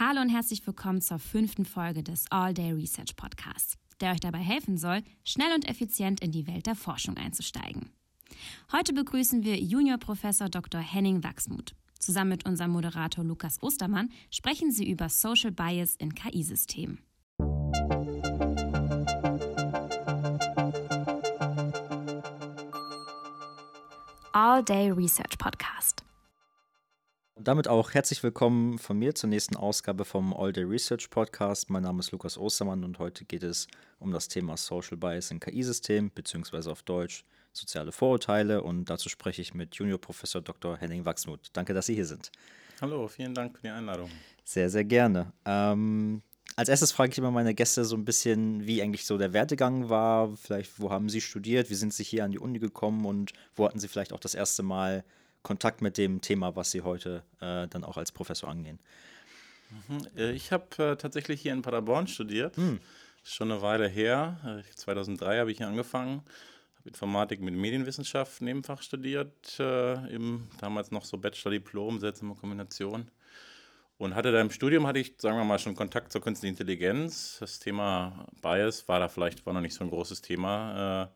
Hallo und herzlich willkommen zur fünften Folge des All Day Research Podcasts, der euch dabei helfen soll, schnell und effizient in die Welt der Forschung einzusteigen. Heute begrüßen wir Juniorprofessor Dr. Henning Wachsmuth. Zusammen mit unserem Moderator Lukas Ostermann sprechen sie über Social Bias in KI-Systemen. All Day Research Podcast. Und damit auch herzlich willkommen von mir zur nächsten Ausgabe vom All Day Research Podcast. Mein Name ist Lukas Ostermann und heute geht es um das Thema Social Bias in KI-Systemen, beziehungsweise auf Deutsch soziale Vorurteile. Und dazu spreche ich mit Juniorprofessor Dr. Henning Wachsmuth. Danke, dass Sie hier sind. Hallo, vielen Dank für die Einladung. Sehr, sehr gerne. Ähm, als erstes frage ich immer meine Gäste so ein bisschen, wie eigentlich so der Werdegang war. Vielleicht, wo haben Sie studiert? Wie sind Sie hier an die Uni gekommen? Und wo hatten Sie vielleicht auch das erste Mal Kontakt mit dem Thema, was Sie heute äh, dann auch als Professor angehen? Mhm. Äh, ich habe äh, tatsächlich hier in Paderborn studiert. Hm. Schon eine Weile her. 2003 äh, habe ich hier angefangen. Habe Informatik mit Medienwissenschaft Nebenfach studiert. Äh, im, damals noch so Bachelor-Diplom, seltsame Kombination. Und hatte da im Studium, hatte ich, sagen wir mal, schon Kontakt zur künstlichen Intelligenz. Das Thema Bias war da vielleicht, war noch nicht so ein großes Thema äh,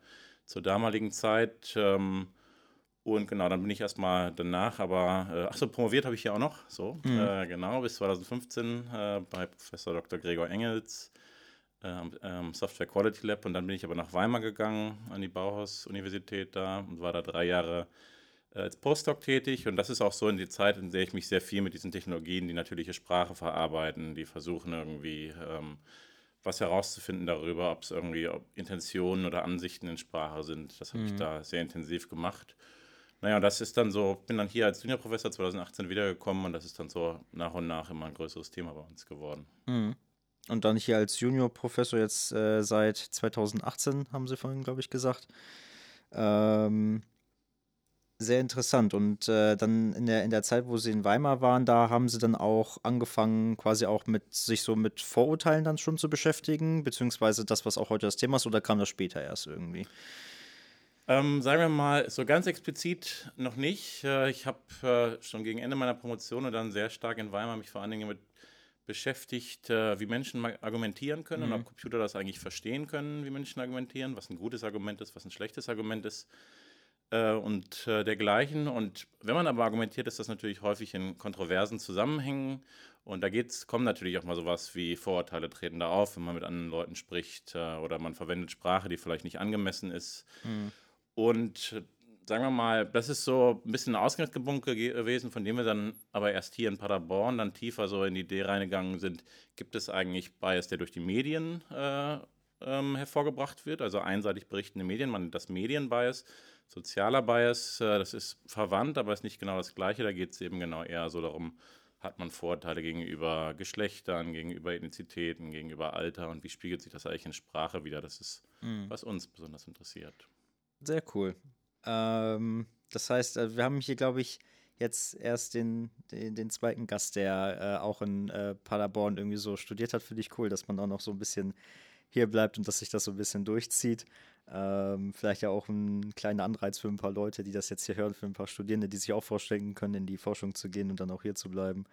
zur damaligen Zeit. Ähm, und genau, dann bin ich erstmal danach, aber, äh, achso, promoviert habe ich hier auch noch, so, mhm. äh, genau, bis 2015 äh, bei Professor Dr. Gregor Engels am ähm, Software Quality Lab. Und dann bin ich aber nach Weimar gegangen, an die Bauhaus-Universität da und war da drei Jahre äh, als Postdoc tätig. Und das ist auch so in die Zeit, in der ich mich sehr viel mit diesen Technologien, die natürliche Sprache verarbeiten, die versuchen irgendwie ähm, was herauszufinden darüber, ob es irgendwie ob Intentionen oder Ansichten in Sprache sind. Das habe mhm. ich da sehr intensiv gemacht. Naja, das ist dann so, bin dann hier als Juniorprofessor 2018 wiedergekommen und das ist dann so nach und nach immer ein größeres Thema bei uns geworden. Mhm. Und dann hier als Juniorprofessor jetzt äh, seit 2018, haben Sie vorhin, glaube ich, gesagt. Ähm, sehr interessant. Und äh, dann in der, in der Zeit, wo Sie in Weimar waren, da haben Sie dann auch angefangen, quasi auch mit sich so mit Vorurteilen dann schon zu beschäftigen, beziehungsweise das, was auch heute das Thema ist, oder kam das später erst irgendwie? Ähm, sagen wir mal, so ganz explizit noch nicht. Äh, ich habe äh, schon gegen Ende meiner Promotion und dann sehr stark in Weimar mich vor allen Dingen mit beschäftigt, äh, wie Menschen argumentieren können mhm. und ob Computer das eigentlich verstehen können, wie Menschen argumentieren, was ein gutes Argument ist, was ein schlechtes Argument ist und dergleichen. Und wenn man aber argumentiert, ist das natürlich häufig in kontroversen Zusammenhängen. Und da geht's, kommen natürlich auch mal sowas wie Vorurteile treten da auf, wenn man mit anderen Leuten spricht oder man verwendet Sprache, die vielleicht nicht angemessen ist. Mhm. Und sagen wir mal, das ist so ein bisschen ein Ausgangspunkt gewesen, von dem wir dann aber erst hier in Paderborn dann tiefer so in die Idee reingegangen sind, gibt es eigentlich Bias, der durch die Medien äh, ähm, hervorgebracht wird, also einseitig berichtende Medien, man nennt das Medienbias. Sozialer Bias, äh, das ist verwandt, aber ist nicht genau das Gleiche, da geht es eben genau eher so darum, hat man Vorteile gegenüber Geschlechtern, gegenüber Ethnizitäten, gegenüber Alter und wie spiegelt sich das eigentlich in Sprache wieder? Das ist, mhm. was uns besonders interessiert. Sehr cool. Ähm, das heißt, äh, wir haben hier, glaube ich, jetzt erst den, den, den zweiten Gast, der äh, auch in äh, Paderborn irgendwie so studiert hat. Finde ich cool, dass man auch noch so ein bisschen hier bleibt und dass sich das so ein bisschen durchzieht. Ähm, vielleicht ja auch ein kleiner Anreiz für ein paar Leute, die das jetzt hier hören, für ein paar Studierende, die sich auch vorstellen können, in die Forschung zu gehen und dann auch hier zu bleiben.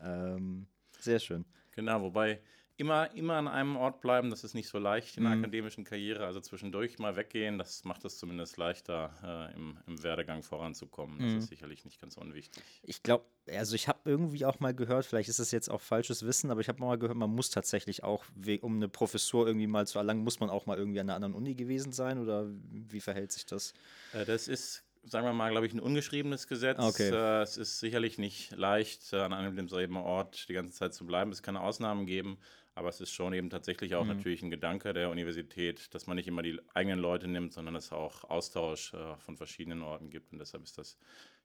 Ähm, sehr schön. Genau, wobei immer, immer an einem Ort bleiben, das ist nicht so leicht in der mhm. akademischen Karriere. Also zwischendurch mal weggehen, das macht es zumindest leichter, äh, im, im, Werdegang voranzukommen. Das mhm. ist sicherlich nicht ganz unwichtig. Ich glaube, also ich habe irgendwie auch mal gehört, vielleicht ist es jetzt auch falsches Wissen, aber ich habe mal gehört, man muss tatsächlich auch, um eine Professur irgendwie mal zu erlangen, muss man auch mal irgendwie an einer anderen Uni gewesen sein oder wie verhält sich das? Äh, das ist sagen wir mal, glaube ich, ein ungeschriebenes Gesetz. Okay. Äh, es ist sicherlich nicht leicht, an einem demselben Ort die ganze Zeit zu bleiben. Es kann Ausnahmen geben, aber es ist schon eben tatsächlich auch mhm. natürlich ein Gedanke der Universität, dass man nicht immer die eigenen Leute nimmt, sondern es auch Austausch äh, von verschiedenen Orten gibt. Und deshalb ist das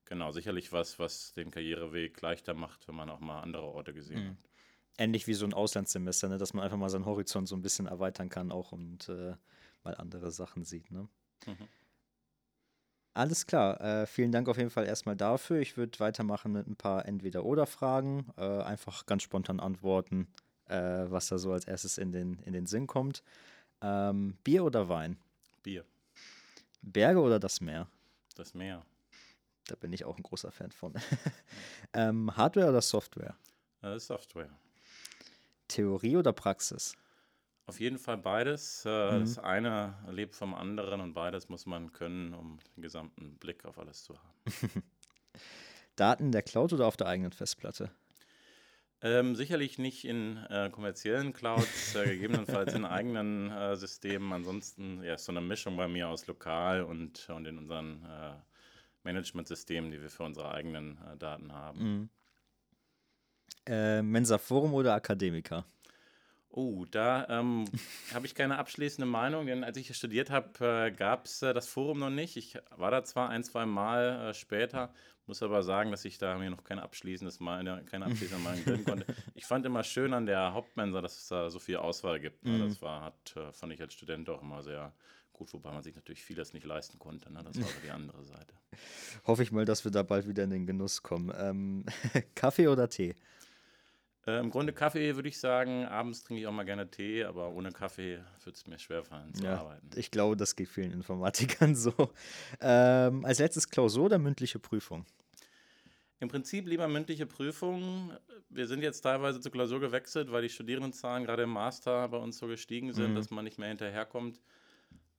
genau sicherlich was, was den Karriereweg leichter macht, wenn man auch mal andere Orte gesehen mhm. hat. Ähnlich wie so ein Auslandssemester, ne? dass man einfach mal seinen Horizont so ein bisschen erweitern kann auch und äh, mal andere Sachen sieht. Ne? Mhm. Alles klar. Äh, vielen Dank auf jeden Fall erstmal dafür. Ich würde weitermachen mit ein paar Entweder-Oder-Fragen. Äh, einfach ganz spontan antworten, äh, was da so als erstes in den, in den Sinn kommt. Ähm, Bier oder Wein? Bier. Berge oder das Meer? Das Meer. Da bin ich auch ein großer Fan von. ähm, Hardware oder Software? Äh, Software. Theorie oder Praxis? Auf jeden Fall beides. Äh, mhm. Das eine lebt vom anderen und beides muss man können, um den gesamten Blick auf alles zu haben. Daten in der Cloud oder auf der eigenen Festplatte? Ähm, sicherlich nicht in äh, kommerziellen Clouds, äh, gegebenenfalls in eigenen äh, Systemen. Ansonsten ja, ist so eine Mischung bei mir aus lokal und, und in unseren äh, Management-Systemen, die wir für unsere eigenen äh, Daten haben. Mhm. Äh, Mensa Forum oder Akademiker? Oh, da ähm, habe ich keine abschließende Meinung, denn als ich studiert habe, äh, gab es äh, das Forum noch nicht. Ich war da zwar ein, zwei Mal äh, später, muss aber sagen, dass ich da mir noch kein abschließendes Mal, keine abschließende Meinung bilden konnte. Ich fand immer schön an der Hauptmensa, dass es da so viel Auswahl gibt. Ne? Mhm. Das war, hat, äh, fand ich als Student auch immer sehr gut, wobei man sich natürlich vieles nicht leisten konnte. Ne? Das war so die andere Seite. Hoffe ich mal, dass wir da bald wieder in den Genuss kommen. Ähm, Kaffee oder Tee? Äh, Im Grunde Kaffee würde ich sagen. Abends trinke ich auch mal gerne Tee, aber ohne Kaffee wird es mir schwerfallen zu ja, arbeiten. Ich glaube, das geht vielen Informatikern so. Ähm, als letztes Klausur oder mündliche Prüfung? Im Prinzip lieber mündliche Prüfung. Wir sind jetzt teilweise zur Klausur gewechselt, weil die Studierendenzahlen gerade im Master bei uns so gestiegen sind, mhm. dass man nicht mehr hinterherkommt.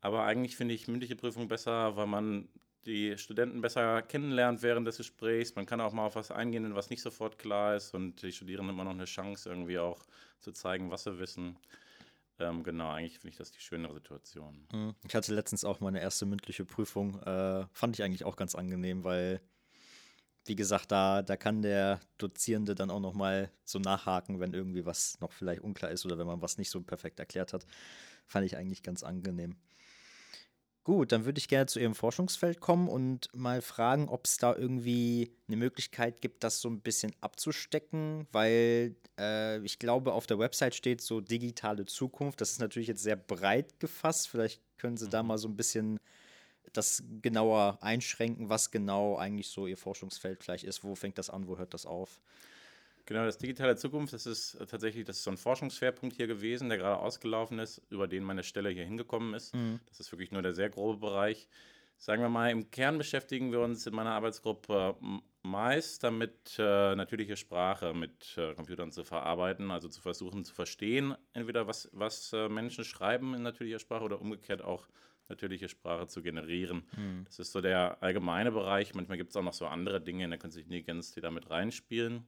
Aber eigentlich finde ich mündliche Prüfung besser, weil man die Studenten besser kennenlernt während des Gesprächs. Man kann auch mal auf was eingehen, was nicht sofort klar ist. Und die Studierenden immer noch eine Chance, irgendwie auch zu zeigen, was sie wissen. Ähm, genau, eigentlich finde ich das die schönere Situation. Mhm. Ich hatte letztens auch meine erste mündliche Prüfung. Äh, fand ich eigentlich auch ganz angenehm, weil, wie gesagt, da, da kann der Dozierende dann auch noch mal so nachhaken, wenn irgendwie was noch vielleicht unklar ist oder wenn man was nicht so perfekt erklärt hat. Fand ich eigentlich ganz angenehm. Gut, dann würde ich gerne zu Ihrem Forschungsfeld kommen und mal fragen, ob es da irgendwie eine Möglichkeit gibt, das so ein bisschen abzustecken, weil äh, ich glaube, auf der Website steht so digitale Zukunft. Das ist natürlich jetzt sehr breit gefasst. Vielleicht können Sie da mhm. mal so ein bisschen das genauer einschränken, was genau eigentlich so Ihr Forschungsfeld vielleicht ist. Wo fängt das an, wo hört das auf? Genau, das digitale Zukunft, das ist äh, tatsächlich, das ist so ein Forschungsschwerpunkt hier gewesen, der gerade ausgelaufen ist, über den meine Stelle hier hingekommen ist. Mhm. Das ist wirklich nur der sehr grobe Bereich. Sagen wir mal, im Kern beschäftigen wir uns in meiner Arbeitsgruppe meist damit, äh, natürliche Sprache mit äh, Computern zu verarbeiten, also zu versuchen zu verstehen, entweder was, was äh, Menschen schreiben in natürlicher Sprache oder umgekehrt auch natürliche Sprache zu generieren. Mhm. Das ist so der allgemeine Bereich. Manchmal gibt es auch noch so andere Dinge in der künstlichen Intelligenz, die damit reinspielen.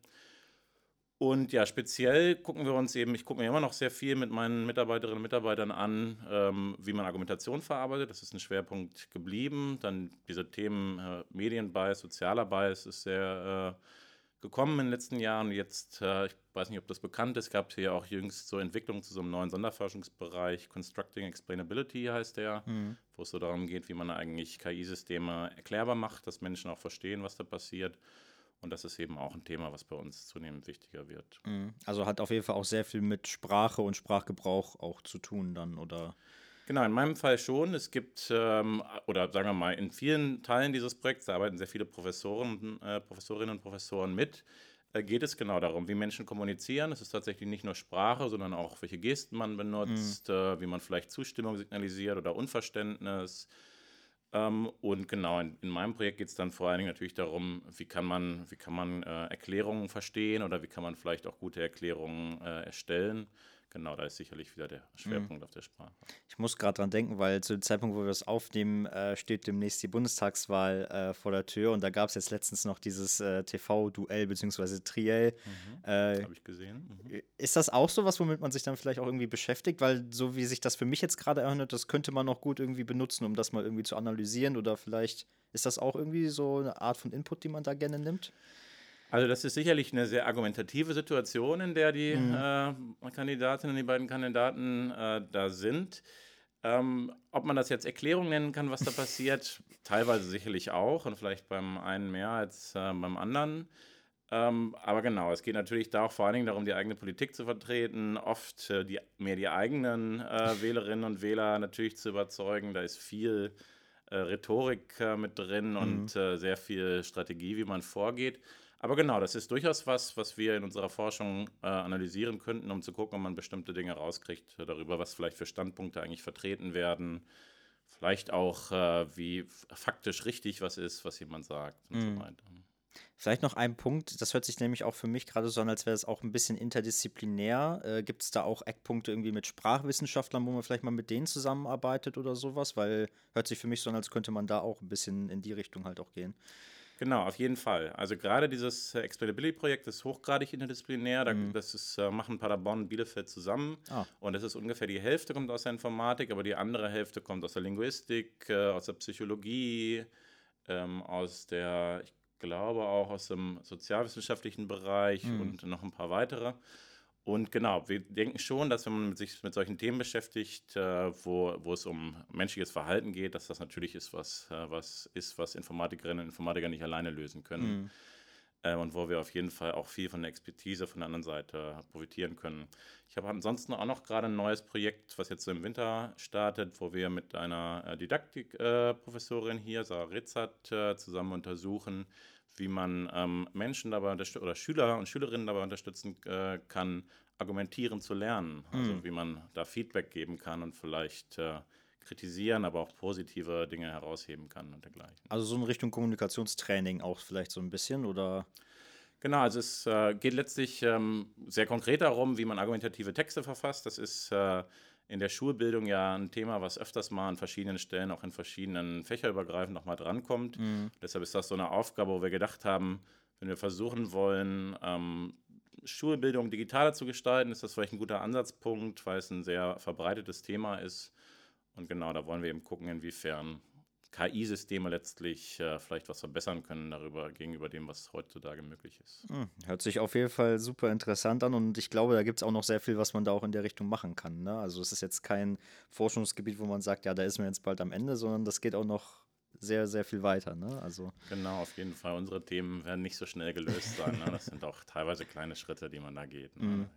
Und ja, speziell gucken wir uns eben, ich gucke mir immer noch sehr viel mit meinen Mitarbeiterinnen und Mitarbeitern an, ähm, wie man Argumentation verarbeitet. Das ist ein Schwerpunkt geblieben. Dann diese Themen äh, Medienbias, sozialer Bias ist sehr äh, gekommen in den letzten Jahren. Jetzt, äh, ich weiß nicht, ob das bekannt ist, gab es hier auch jüngst so Entwicklungen zu so einem neuen Sonderforschungsbereich, Constructing Explainability heißt der, mhm. wo es so darum geht, wie man eigentlich KI-Systeme erklärbar macht, dass Menschen auch verstehen, was da passiert. Und das ist eben auch ein Thema, was bei uns zunehmend wichtiger wird. Mhm. Also hat auf jeden Fall auch sehr viel mit Sprache und Sprachgebrauch auch zu tun dann, oder? Genau, in meinem Fall schon. Es gibt, ähm, oder sagen wir mal, in vielen Teilen dieses Projekts, da arbeiten sehr viele Professoren, äh, Professorinnen und Professoren mit, äh, geht es genau darum, wie Menschen kommunizieren. Es ist tatsächlich nicht nur Sprache, sondern auch, welche Gesten man benutzt, mhm. äh, wie man vielleicht Zustimmung signalisiert oder Unverständnis und genau, in, in meinem Projekt geht es dann vor allen Dingen natürlich darum, wie kann man, wie kann man äh, Erklärungen verstehen oder wie kann man vielleicht auch gute Erklärungen äh, erstellen. Genau, da ist sicherlich wieder der Schwerpunkt mhm. auf der Sprache. Ich muss gerade dran denken, weil zu dem Zeitpunkt, wo wir das aufnehmen, äh, steht demnächst die Bundestagswahl äh, vor der Tür und da gab es jetzt letztens noch dieses äh, TV-Duell bzw. Triell. Mhm. Äh, Habe ich gesehen. Mhm. Ist das auch so was, womit man sich dann vielleicht auch irgendwie beschäftigt? Weil so wie sich das für mich jetzt gerade erinnert, das könnte man noch gut irgendwie benutzen, um das mal irgendwie zu analysieren oder vielleicht ist das auch irgendwie so eine Art von Input, die man da gerne nimmt? Also das ist sicherlich eine sehr argumentative Situation, in der die mhm. äh, Kandidatinnen, die beiden Kandidaten äh, da sind. Ähm, ob man das jetzt Erklärung nennen kann, was da passiert, teilweise sicherlich auch und vielleicht beim einen mehr als äh, beim anderen. Ähm, aber genau, es geht natürlich da auch vor allen Dingen darum, die eigene Politik zu vertreten, oft äh, die, mehr die eigenen äh, Wählerinnen und Wähler natürlich zu überzeugen. Da ist viel äh, Rhetorik mit drin mhm. und sehr viel Strategie, wie man vorgeht. Aber genau, das ist durchaus was, was wir in unserer Forschung äh, analysieren könnten, um zu gucken, ob man bestimmte Dinge rauskriegt darüber, was vielleicht für Standpunkte eigentlich vertreten werden. Vielleicht auch, äh, wie faktisch richtig was ist, was jemand sagt und mm. so mhm. weiter. Vielleicht noch ein Punkt, das hört sich nämlich auch für mich gerade so an, als wäre es auch ein bisschen interdisziplinär. Äh, Gibt es da auch Eckpunkte irgendwie mit Sprachwissenschaftlern, wo man vielleicht mal mit denen zusammenarbeitet oder sowas? Weil hört sich für mich so an, als könnte man da auch ein bisschen in die Richtung halt auch gehen. Genau, auf jeden Fall. Also gerade dieses äh, Explainability-Projekt ist hochgradig interdisziplinär. Da, Mhm. Das ist, äh, machen Paderborn und Bielefeld zusammen. Ah. Und das ist ungefähr die Hälfte kommt aus der Informatik, aber die andere Hälfte kommt aus der Linguistik, äh, aus der Psychologie, ähm, aus der, ich glaube auch aus dem sozialwissenschaftlichen Bereich Mhm. und noch ein paar weitere. Und genau, wir denken schon, dass wenn man sich mit solchen Themen beschäftigt, äh, wo, wo es um menschliches Verhalten geht, dass das natürlich ist, was, äh, was ist, was Informatikerinnen und Informatiker nicht alleine lösen können. Mhm. Äh, und wo wir auf jeden Fall auch viel von der Expertise von der anderen Seite profitieren können. Ich habe ansonsten auch noch gerade ein neues Projekt, was jetzt so im Winter startet, wo wir mit einer Didaktikprofessorin hier, Sarah Ritzert, zusammen untersuchen, wie man ähm, Menschen dabei unterstützen oder Schüler und Schülerinnen dabei unterstützen äh, kann, argumentieren zu lernen. Also Mhm. wie man da Feedback geben kann und vielleicht äh, kritisieren, aber auch positive Dinge herausheben kann und dergleichen. Also so in Richtung Kommunikationstraining auch vielleicht so ein bisschen oder? Genau, also es äh, geht letztlich ähm, sehr konkret darum, wie man argumentative Texte verfasst. Das ist äh, in der Schulbildung ja ein Thema, was öfters mal an verschiedenen Stellen, auch in verschiedenen fächerübergreifend nochmal drankommt. Mhm. Deshalb ist das so eine Aufgabe, wo wir gedacht haben, wenn wir versuchen wollen, ähm, Schulbildung digitaler zu gestalten, ist das vielleicht ein guter Ansatzpunkt, weil es ein sehr verbreitetes Thema ist. Und genau, da wollen wir eben gucken, inwiefern KI-Systeme letztlich äh, vielleicht was verbessern können darüber gegenüber dem, was heutzutage möglich ist. Hm, Hört sich auf jeden Fall super interessant an und ich glaube, da gibt es auch noch sehr viel, was man da auch in der Richtung machen kann. Ne? Also es ist jetzt kein Forschungsgebiet, wo man sagt, ja, da ist man jetzt bald am Ende, sondern das geht auch noch sehr, sehr viel weiter. Ne? Also Genau, auf jeden Fall. Unsere Themen werden nicht so schnell gelöst sein. Ne? Das sind auch teilweise kleine Schritte, die man da geht. Ne?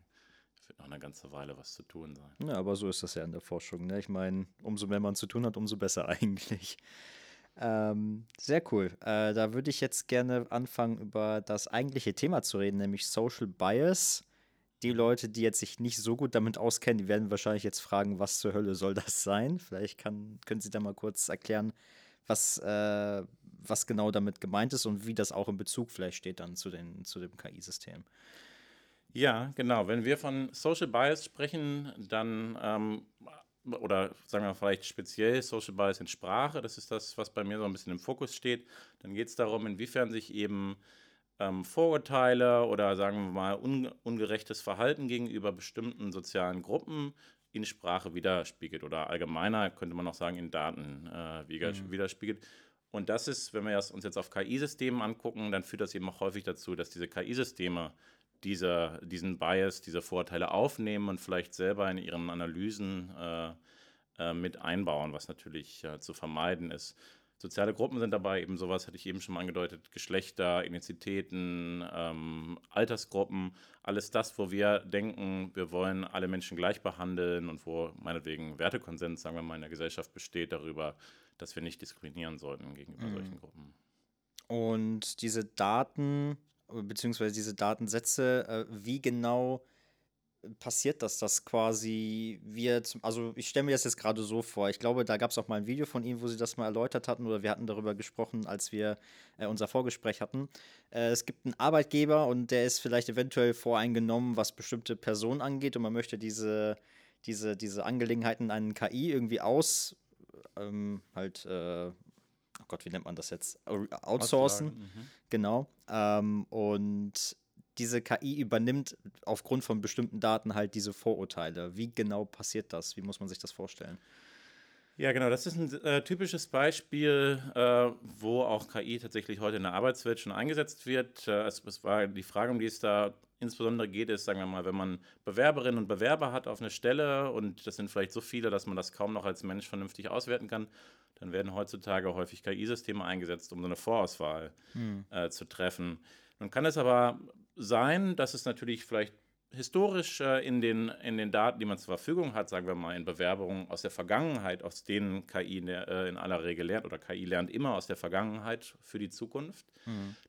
Wird noch eine ganze Weile was zu tun sein. Ja, aber so ist das ja in der Forschung. Ne? Ich meine, umso mehr man zu tun hat, umso besser eigentlich. Ähm, sehr cool. Äh, da würde ich jetzt gerne anfangen, über das eigentliche Thema zu reden, nämlich Social Bias. Die Leute, die jetzt sich nicht so gut damit auskennen, die werden wahrscheinlich jetzt fragen, was zur Hölle soll das sein? Vielleicht kann, können Sie da mal kurz erklären, was, äh, was genau damit gemeint ist und wie das auch in Bezug vielleicht steht dann zu, den, zu dem KI-System. Ja, genau. Wenn wir von Social Bias sprechen, dann, ähm, oder sagen wir vielleicht speziell Social Bias in Sprache, das ist das, was bei mir so ein bisschen im Fokus steht, dann geht es darum, inwiefern sich eben ähm, Vorurteile oder sagen wir mal un ungerechtes Verhalten gegenüber bestimmten sozialen Gruppen in Sprache widerspiegelt oder allgemeiner könnte man auch sagen in Daten äh, Mhm. widerspiegelt. Und das ist, wenn wir uns jetzt auf KI-Systemen angucken, dann führt das eben auch häufig dazu, dass diese KI-Systeme diese, diesen Bias, diese Vorurteile aufnehmen und vielleicht selber in ihren Analysen äh, äh, mit einbauen, was natürlich äh, zu vermeiden ist. Soziale Gruppen sind dabei eben sowas, hatte ich eben schon mal angedeutet, Geschlechter, Ethnizitäten, ähm, Altersgruppen, alles das, wo wir denken, wir wollen alle Menschen gleich behandeln und wo meinetwegen Wertekonsens, sagen wir mal, in der Gesellschaft besteht darüber, dass wir nicht diskriminieren sollten gegenüber Mhm. solchen Gruppen. Und diese Daten, beziehungsweise diese Datensätze, äh, wie genau passiert das, dass quasi wir, zum, also ich stelle mir das jetzt gerade so vor, ich glaube, da gab es auch mal ein Video von Ihnen, wo Sie das mal erläutert hatten oder wir hatten darüber gesprochen, als wir äh, unser Vorgespräch hatten. Äh, es gibt einen Arbeitgeber und der ist vielleicht eventuell voreingenommen, was bestimmte Personen angeht und man möchte diese, diese, diese Angelegenheiten an KI irgendwie aus, ähm, halt, äh, Gott, wie nennt man das jetzt? Outsourcen. Mhm. Genau. Ähm, und diese KI übernimmt aufgrund von bestimmten Daten halt diese Vorurteile. Wie genau passiert das? Wie muss man sich das vorstellen? Ja, genau, das ist ein äh, typisches Beispiel, äh, wo auch KI tatsächlich heute in der Arbeitswelt schon eingesetzt wird. Äh, es, es war die Frage, um die es da insbesondere geht, ist, sagen wir mal, wenn man Bewerberinnen und Bewerber hat auf eine Stelle und das sind vielleicht so viele, dass man das kaum noch als Mensch vernünftig auswerten kann, dann werden heutzutage häufig KI-Systeme eingesetzt, um so eine Vorauswahl äh, zu treffen. Nun kann es aber sein, dass es natürlich vielleicht historisch äh, in, den, in den Daten, die man zur Verfügung hat, sagen wir mal in Bewerbungen aus der Vergangenheit, aus denen KI in, der, äh, in aller Regel lernt oder KI lernt immer aus der Vergangenheit für die Zukunft,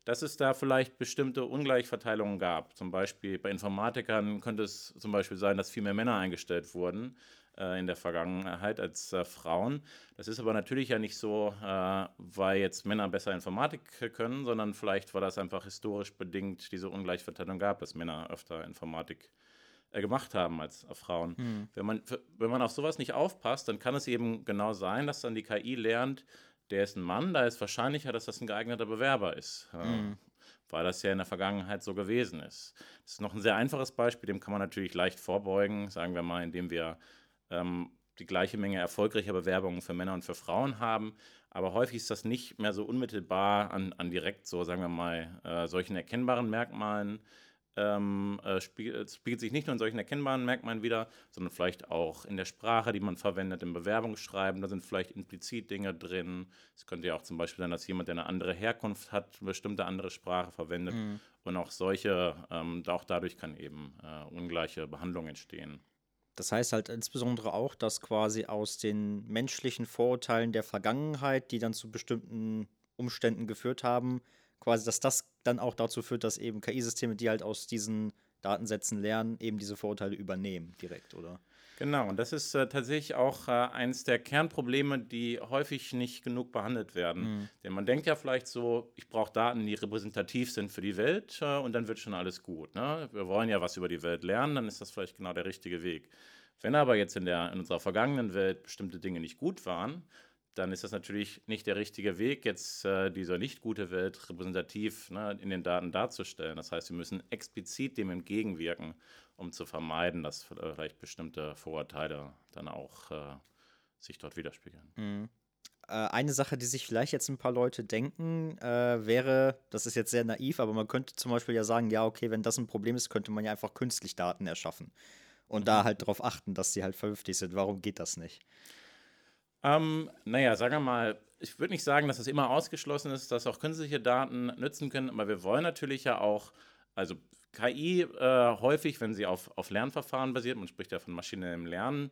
dass es da vielleicht bestimmte Ungleichverteilungen gab. Zum Beispiel bei Informatikern könnte es zum Beispiel sein, dass viel mehr Männer eingestellt wurden. Äh, äh, in der Vergangenheit als äh, Frauen. Das ist aber natürlich ja nicht so, äh, weil jetzt Männer besser Informatik können, sondern vielleicht war das einfach historisch bedingt diese Ungleichverteilung gab, dass Männer öfter Informatik äh, gemacht haben als Frauen. Mhm. Wenn, man, wenn man auf sowas nicht aufpasst, dann kann es eben genau sein, dass dann die KI lernt, der ist ein Mann, da ist wahrscheinlicher, dass das ein geeigneter Bewerber ist. Mhm. Weil das ja in der Vergangenheit so gewesen ist. Das ist noch ein sehr einfaches Beispiel, dem kann man natürlich leicht vorbeugen, sagen wir mal, indem wir ähm, die gleiche Menge erfolgreicher Bewerbungen für Männer und für Frauen haben. Aber häufig ist das nicht mehr so unmittelbar an, an direkt so, sagen wir mal, äh, solchen erkennbaren Merkmalen ähm, äh, spiegelt, spiegelt, sich nicht nur in solchen erkennbaren Merkmalen wieder, sondern vielleicht auch in der Sprache, die man verwendet, im Bewerbungsschreiben. Da sind vielleicht implizit Dinge drin. Es könnte ja auch zum Beispiel sein, dass jemand, der eine andere Herkunft hat, eine bestimmte andere Sprache verwendet. Mhm. Und auch solche, ähm, auch dadurch kann eben äh, ungleiche Behandlung entstehen. Das heißt halt insbesondere auch, dass quasi aus den menschlichen Vorurteilen der Vergangenheit, die dann zu bestimmten Umständen geführt haben, quasi, dass das dann auch dazu führt, dass eben KI-Systeme, die halt aus diesen Datensätzen lernen, eben diese Vorurteile übernehmen direkt, oder? Genau, und das ist äh, tatsächlich auch äh, eines der Kernprobleme, die häufig nicht genug behandelt werden. Mhm. Denn man denkt ja vielleicht so, ich brauche Daten, die repräsentativ sind für die Welt äh, und dann wird schon alles gut. Ne? Wir wollen ja was über die Welt lernen, dann ist das vielleicht genau der richtige Weg. Wenn aber jetzt in, der, in unserer vergangenen Welt bestimmte Dinge nicht gut waren, dann ist das natürlich nicht der richtige Weg, jetzt äh, diese nicht gute Welt repräsentativ ne, in den Daten darzustellen. Das heißt, wir müssen explizit dem entgegenwirken, um zu vermeiden, dass vielleicht bestimmte Vorurteile dann auch äh, sich dort widerspiegeln. Mhm. Äh, eine Sache, die sich vielleicht jetzt ein paar Leute denken, äh, wäre, das ist jetzt sehr naiv, aber man könnte zum Beispiel ja sagen, ja, okay, wenn das ein Problem ist, könnte man ja einfach künstlich Daten erschaffen. Und mhm. da halt darauf achten, dass sie halt vernünftig sind. Warum geht das nicht? Ähm, naja, sagen wir mal, ich würde nicht sagen, dass es immer ausgeschlossen ist, dass auch künstliche Daten nützen können, aber wir wollen natürlich ja auch, also KI äh, häufig, wenn sie auf, auf Lernverfahren basiert, man spricht ja von maschinellem Lernen,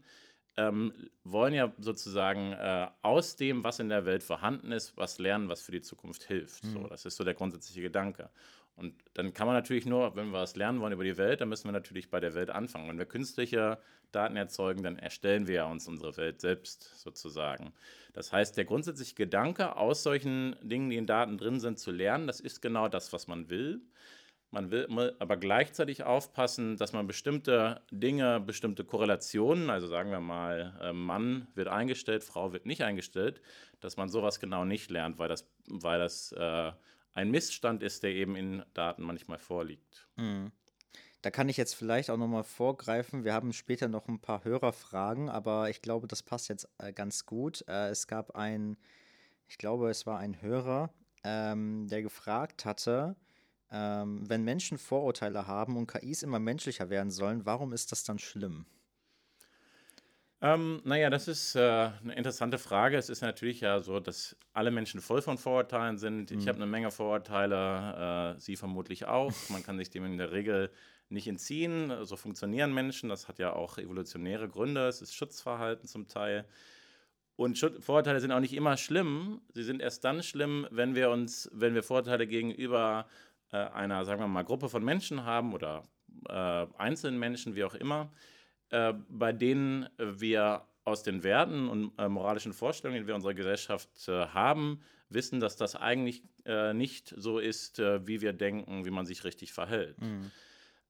ähm, wollen ja sozusagen äh, aus dem, was in der Welt vorhanden ist, was lernen, was für die Zukunft hilft. Mhm. So, das ist so der grundsätzliche Gedanke. Und dann kann man natürlich nur, wenn wir was lernen wollen über die Welt, dann müssen wir natürlich bei der Welt anfangen. Wenn wir künstliche Daten erzeugen, dann erstellen wir ja uns unsere Welt selbst sozusagen. Das heißt, der grundsätzliche Gedanke, aus solchen Dingen, die in Daten drin sind, zu lernen, das ist genau das, was man will. Man will aber gleichzeitig aufpassen, dass man bestimmte Dinge, bestimmte Korrelationen, also sagen wir mal, äh, Mann wird eingestellt, Frau wird nicht eingestellt, dass man sowas genau nicht lernt, weil das, weil das äh, ein Missstand ist, der eben in Daten manchmal vorliegt. Mhm. Da kann ich jetzt vielleicht auch nochmal vorgreifen. Wir haben später noch ein paar Hörerfragen, aber ich glaube, das passt jetzt äh, ganz gut. Äh, es gab ein, ich glaube, es war ein Hörer, ähm, der gefragt hatte, ähm, wenn Menschen Vorurteile haben und KIs immer menschlicher werden sollen, warum ist das dann schlimm? Ähm, naja, das ist äh, eine interessante Frage. Es ist natürlich ja so, dass alle Menschen voll von Vorurteilen sind. Mhm. Ich habe eine Menge Vorurteile, äh, Sie vermutlich auch. Man kann sich dem in der Regel nicht entziehen. So funktionieren Menschen. Das hat ja auch evolutionäre Gründe. Es ist Schutzverhalten zum Teil. Und Schutz Vorurteile sind auch nicht immer schlimm. Sie sind erst dann schlimm, wenn wir uns, wenn wir Vorurteile gegenüber äh, einer, sagen wir mal, Gruppe von Menschen haben oder äh, einzelnen Menschen, wie auch immer äh, bei denen wir aus den Werten und äh, moralischen Vorstellungen, die wir in unserer Gesellschaft äh, haben, wissen, dass das eigentlich äh, nicht so ist, äh, wie wir denken, wie man sich richtig verhält. Mhm.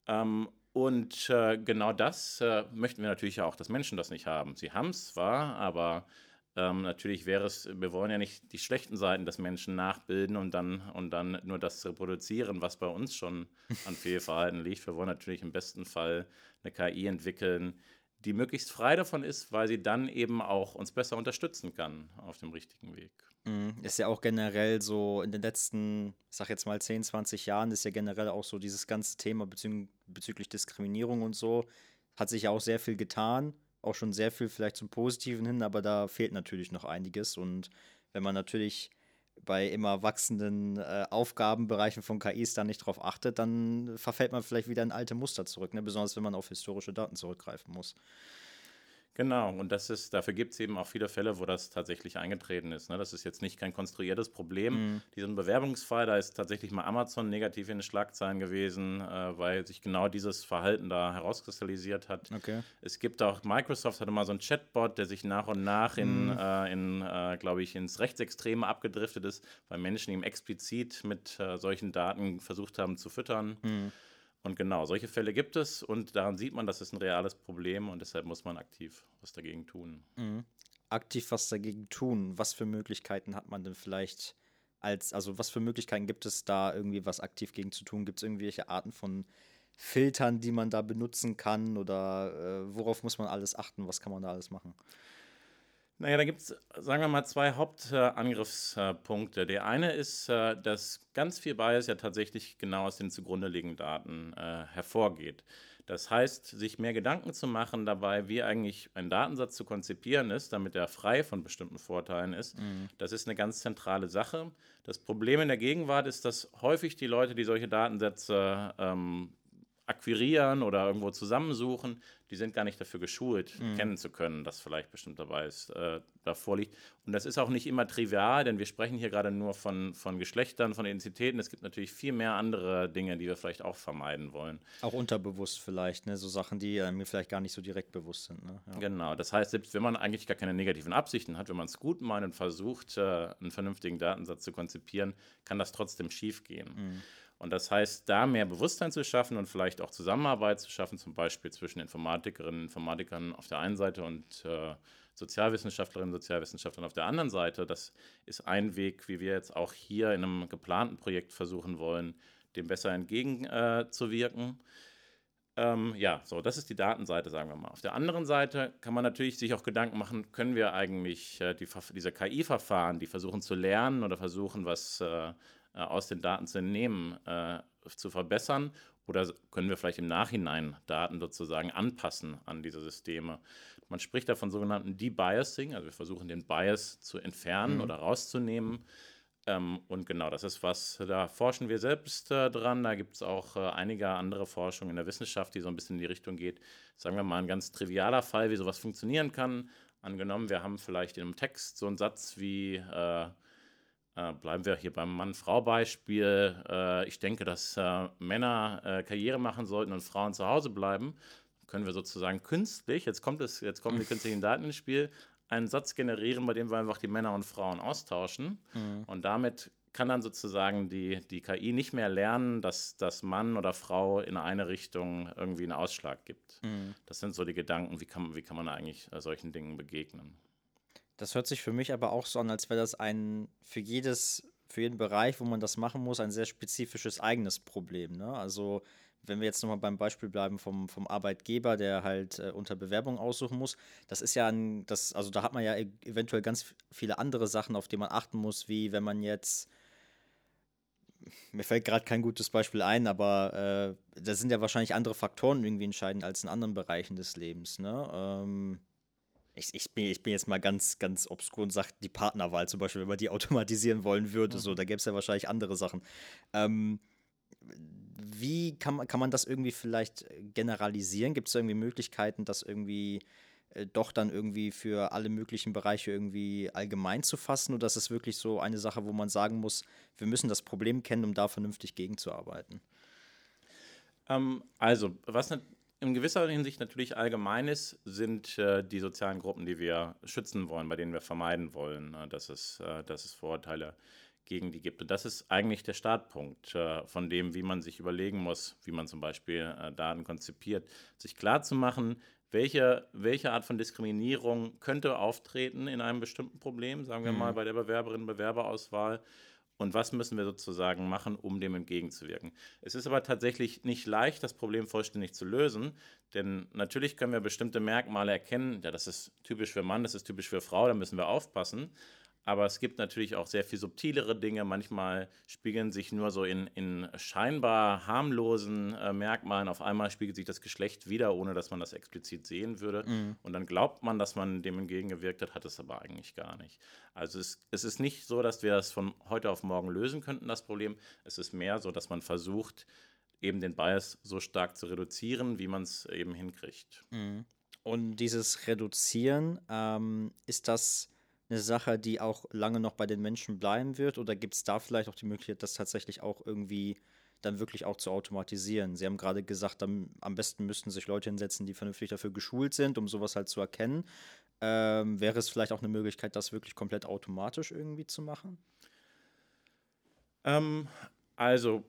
Ähm, und genau das möchten wir natürlich ja auch, dass Menschen das nicht haben. Sie haben es zwar, aber ähm, natürlich wäre es, wir wollen ja nicht die schlechten Seiten des Menschen nachbilden und dann, und dann nur das reproduzieren, was bei uns schon an Fehlverhalten liegt. Wir wollen natürlich im besten Fall eine KI entwickeln, die möglichst frei davon ist, weil sie dann eben auch uns besser unterstützen kann auf dem richtigen Weg. Mhm. Ist ja auch generell so in den letzten, sag jetzt mal 10, 20 Jahren, ist ja generell auch so dieses ganze Thema bezü bezüglich Diskriminierung und so, hat sich ja auch sehr viel getan auch schon sehr viel vielleicht zum Positiven hin, aber da fehlt natürlich noch einiges. Und wenn man natürlich bei immer wachsenden äh, Aufgabenbereichen von KIs da nicht drauf achtet, dann verfällt man vielleicht wieder in alte Muster zurück, ne? besonders wenn man auf historische Daten zurückgreifen muss. Genau, und das ist, dafür gibt es eben auch viele Fälle, wo das tatsächlich eingetreten ist. Ne? Das ist jetzt nicht kein konstruiertes Problem. Mhm. Diesen Bewerbungsfall, da ist tatsächlich mal Amazon negativ in den Schlagzeilen gewesen, äh, weil sich genau dieses Verhalten da herauskristallisiert hat. Okay. Es gibt auch, Microsoft hatte mal so einen Chatbot, der sich nach und nach in, mhm. äh, in äh, glaube ich, ins Rechtsextreme abgedriftet ist, weil Menschen ihm explizit mit äh, solchen Daten versucht haben zu füttern. Mhm. Und genau, solche Fälle gibt es und daran sieht man, das ist ein reales Problem und deshalb muss man aktiv was dagegen tun. Mhm. Aktiv was dagegen tun. Was für Möglichkeiten hat man denn vielleicht als, also was für Möglichkeiten gibt es da irgendwie was aktiv gegen zu tun? Gibt es irgendwelche Arten von Filtern, die man da benutzen kann oder äh, worauf muss man alles achten? Was kann man da alles machen? Naja, da gibt es, sagen wir mal, zwei Hauptangriffspunkte. Der eine ist, äh, dass ganz viel Bias ja tatsächlich genau aus den zugrunde liegenden Daten äh, hervorgeht. Das heißt, sich mehr Gedanken zu machen dabei, wie eigentlich ein Datensatz zu konzipieren ist, damit er frei von bestimmten Vorteilen ist, mhm. das ist eine ganz zentrale Sache. Das Problem in der Gegenwart ist, dass häufig die Leute, die solche Datensätze ähm, akquirieren oder irgendwo zusammensuchen, die sind gar nicht dafür geschult, mhm. kennen zu können, dass vielleicht bestimmter Bias äh, davor liegt. Und das ist auch nicht immer trivial, denn wir sprechen hier gerade nur von, von Geschlechtern, von Identitäten. Es gibt natürlich viel mehr andere Dinge, die wir vielleicht auch vermeiden wollen. Auch unterbewusst vielleicht, ne? so Sachen, die äh, mir vielleicht gar nicht so direkt bewusst sind. Ne? Ja. Genau, das heißt, selbst wenn man eigentlich gar keine negativen Absichten hat, wenn man es gut meint und versucht, äh, einen vernünftigen Datensatz zu konzipieren, kann das trotzdem schiefgehen. Mhm. Und das heißt, da mehr Bewusstsein zu schaffen und vielleicht auch Zusammenarbeit zu schaffen, zum Beispiel zwischen Informatikerinnen und Informatikern auf der einen Seite und äh, Sozialwissenschaftlerinnen und Sozialwissenschaftlern auf der anderen Seite, das ist ein Weg, wie wir jetzt auch hier in einem geplanten Projekt versuchen wollen, dem besser entgegenzuwirken. Äh, ähm, ja, so, das ist die Datenseite, sagen wir mal. Auf der anderen Seite kann man natürlich sich auch Gedanken machen, können wir eigentlich äh, die, diese KI-Verfahren, die versuchen zu lernen oder versuchen, was äh, aus den Daten zu entnehmen, äh, zu verbessern? Oder können wir vielleicht im Nachhinein Daten sozusagen anpassen an diese Systeme? Man spricht da von sogenannten Debiasing, also wir versuchen den Bias zu entfernen mhm. oder rauszunehmen. Ähm, und genau, das ist was, da forschen wir selbst äh, dran. Da gibt es auch äh, einige andere Forschungen in der Wissenschaft, die so ein bisschen in die Richtung geht. Sagen wir mal ein ganz trivialer Fall, wie sowas funktionieren kann. Angenommen, wir haben vielleicht in einem Text so einen Satz wie äh, äh, bleiben wir hier beim Mann-Frau-Beispiel. Äh, ich denke, dass äh, Männer äh, Karriere machen sollten und Frauen zu Hause bleiben. Können wir sozusagen künstlich, jetzt kommt es, jetzt kommen die künstlichen Daten ins Spiel, einen Satz generieren, bei dem wir einfach die Männer und Frauen austauschen. Mhm. Und damit kann dann sozusagen die, die KI nicht mehr lernen, dass, dass Mann oder Frau in eine Richtung irgendwie einen Ausschlag gibt. Mhm. Das sind so die Gedanken, wie kann, wie kann man eigentlich äh, solchen Dingen begegnen. Das hört sich für mich aber auch so an, als wäre das ein für jedes, für jeden Bereich, wo man das machen muss, ein sehr spezifisches eigenes Problem. Ne? Also wenn wir jetzt nochmal beim Beispiel bleiben vom, vom Arbeitgeber, der halt äh, unter Bewerbung aussuchen muss, das ist ja ein, das, also da hat man ja e eventuell ganz viele andere Sachen, auf die man achten muss, wie wenn man jetzt, mir fällt gerade kein gutes Beispiel ein, aber äh, da sind ja wahrscheinlich andere Faktoren irgendwie entscheidend als in anderen Bereichen des Lebens. Ne? Ähm, ich, ich, bin, ich bin jetzt mal ganz, ganz obskur und sage die Partnerwahl zum Beispiel, wenn man die automatisieren wollen würde, mhm. so, da gäbe es ja wahrscheinlich andere Sachen. Ähm, wie kann man, kann man das irgendwie vielleicht generalisieren? Gibt es irgendwie Möglichkeiten, das irgendwie äh, doch dann irgendwie für alle möglichen Bereiche irgendwie allgemein zu fassen? Oder ist es wirklich so eine Sache, wo man sagen muss, wir müssen das Problem kennen, um da vernünftig gegenzuarbeiten? Ähm, also, was, in gewisser Hinsicht natürlich allgemein ist, sind äh, die sozialen Gruppen, die wir schützen wollen, bei denen wir vermeiden wollen, äh, dass, es, äh, dass es Vorurteile gegen die gibt. Und das ist eigentlich der Startpunkt äh, von dem, wie man sich überlegen muss, wie man zum Beispiel äh, Daten konzipiert, sich klarzumachen, welche, welche Art von Diskriminierung könnte auftreten in einem bestimmten Problem, sagen wir mhm. mal bei der Bewerberinnen-Bewerberauswahl und was müssen wir sozusagen machen, um dem entgegenzuwirken. Es ist aber tatsächlich nicht leicht, das Problem vollständig zu lösen, denn natürlich können wir bestimmte Merkmale erkennen, ja, das ist typisch für Mann, das ist typisch für Frau, da müssen wir aufpassen. Aber es gibt natürlich auch sehr viel subtilere Dinge. Manchmal spiegeln sich nur so in, in scheinbar harmlosen äh, Merkmalen. Auf einmal spiegelt sich das Geschlecht wieder, ohne dass man das explizit sehen würde. Mhm. Und dann glaubt man, dass man dem entgegengewirkt hat, hat es aber eigentlich gar nicht. Also es, es ist nicht so, dass wir das von heute auf morgen lösen könnten, das Problem. Es ist mehr so, dass man versucht, eben den Bias so stark zu reduzieren, wie man es eben hinkriegt. Mhm. Und dieses Reduzieren, ähm, ist das eine Sache, die auch lange noch bei den Menschen bleiben wird? Oder gibt es da vielleicht auch die Möglichkeit, das tatsächlich auch irgendwie dann wirklich auch zu automatisieren? Sie haben gerade gesagt, am, am besten müssten sich Leute hinsetzen, die vernünftig dafür geschult sind, um sowas halt zu erkennen. Ähm, wäre es vielleicht auch eine Möglichkeit, das wirklich komplett automatisch irgendwie zu machen? Ähm, also,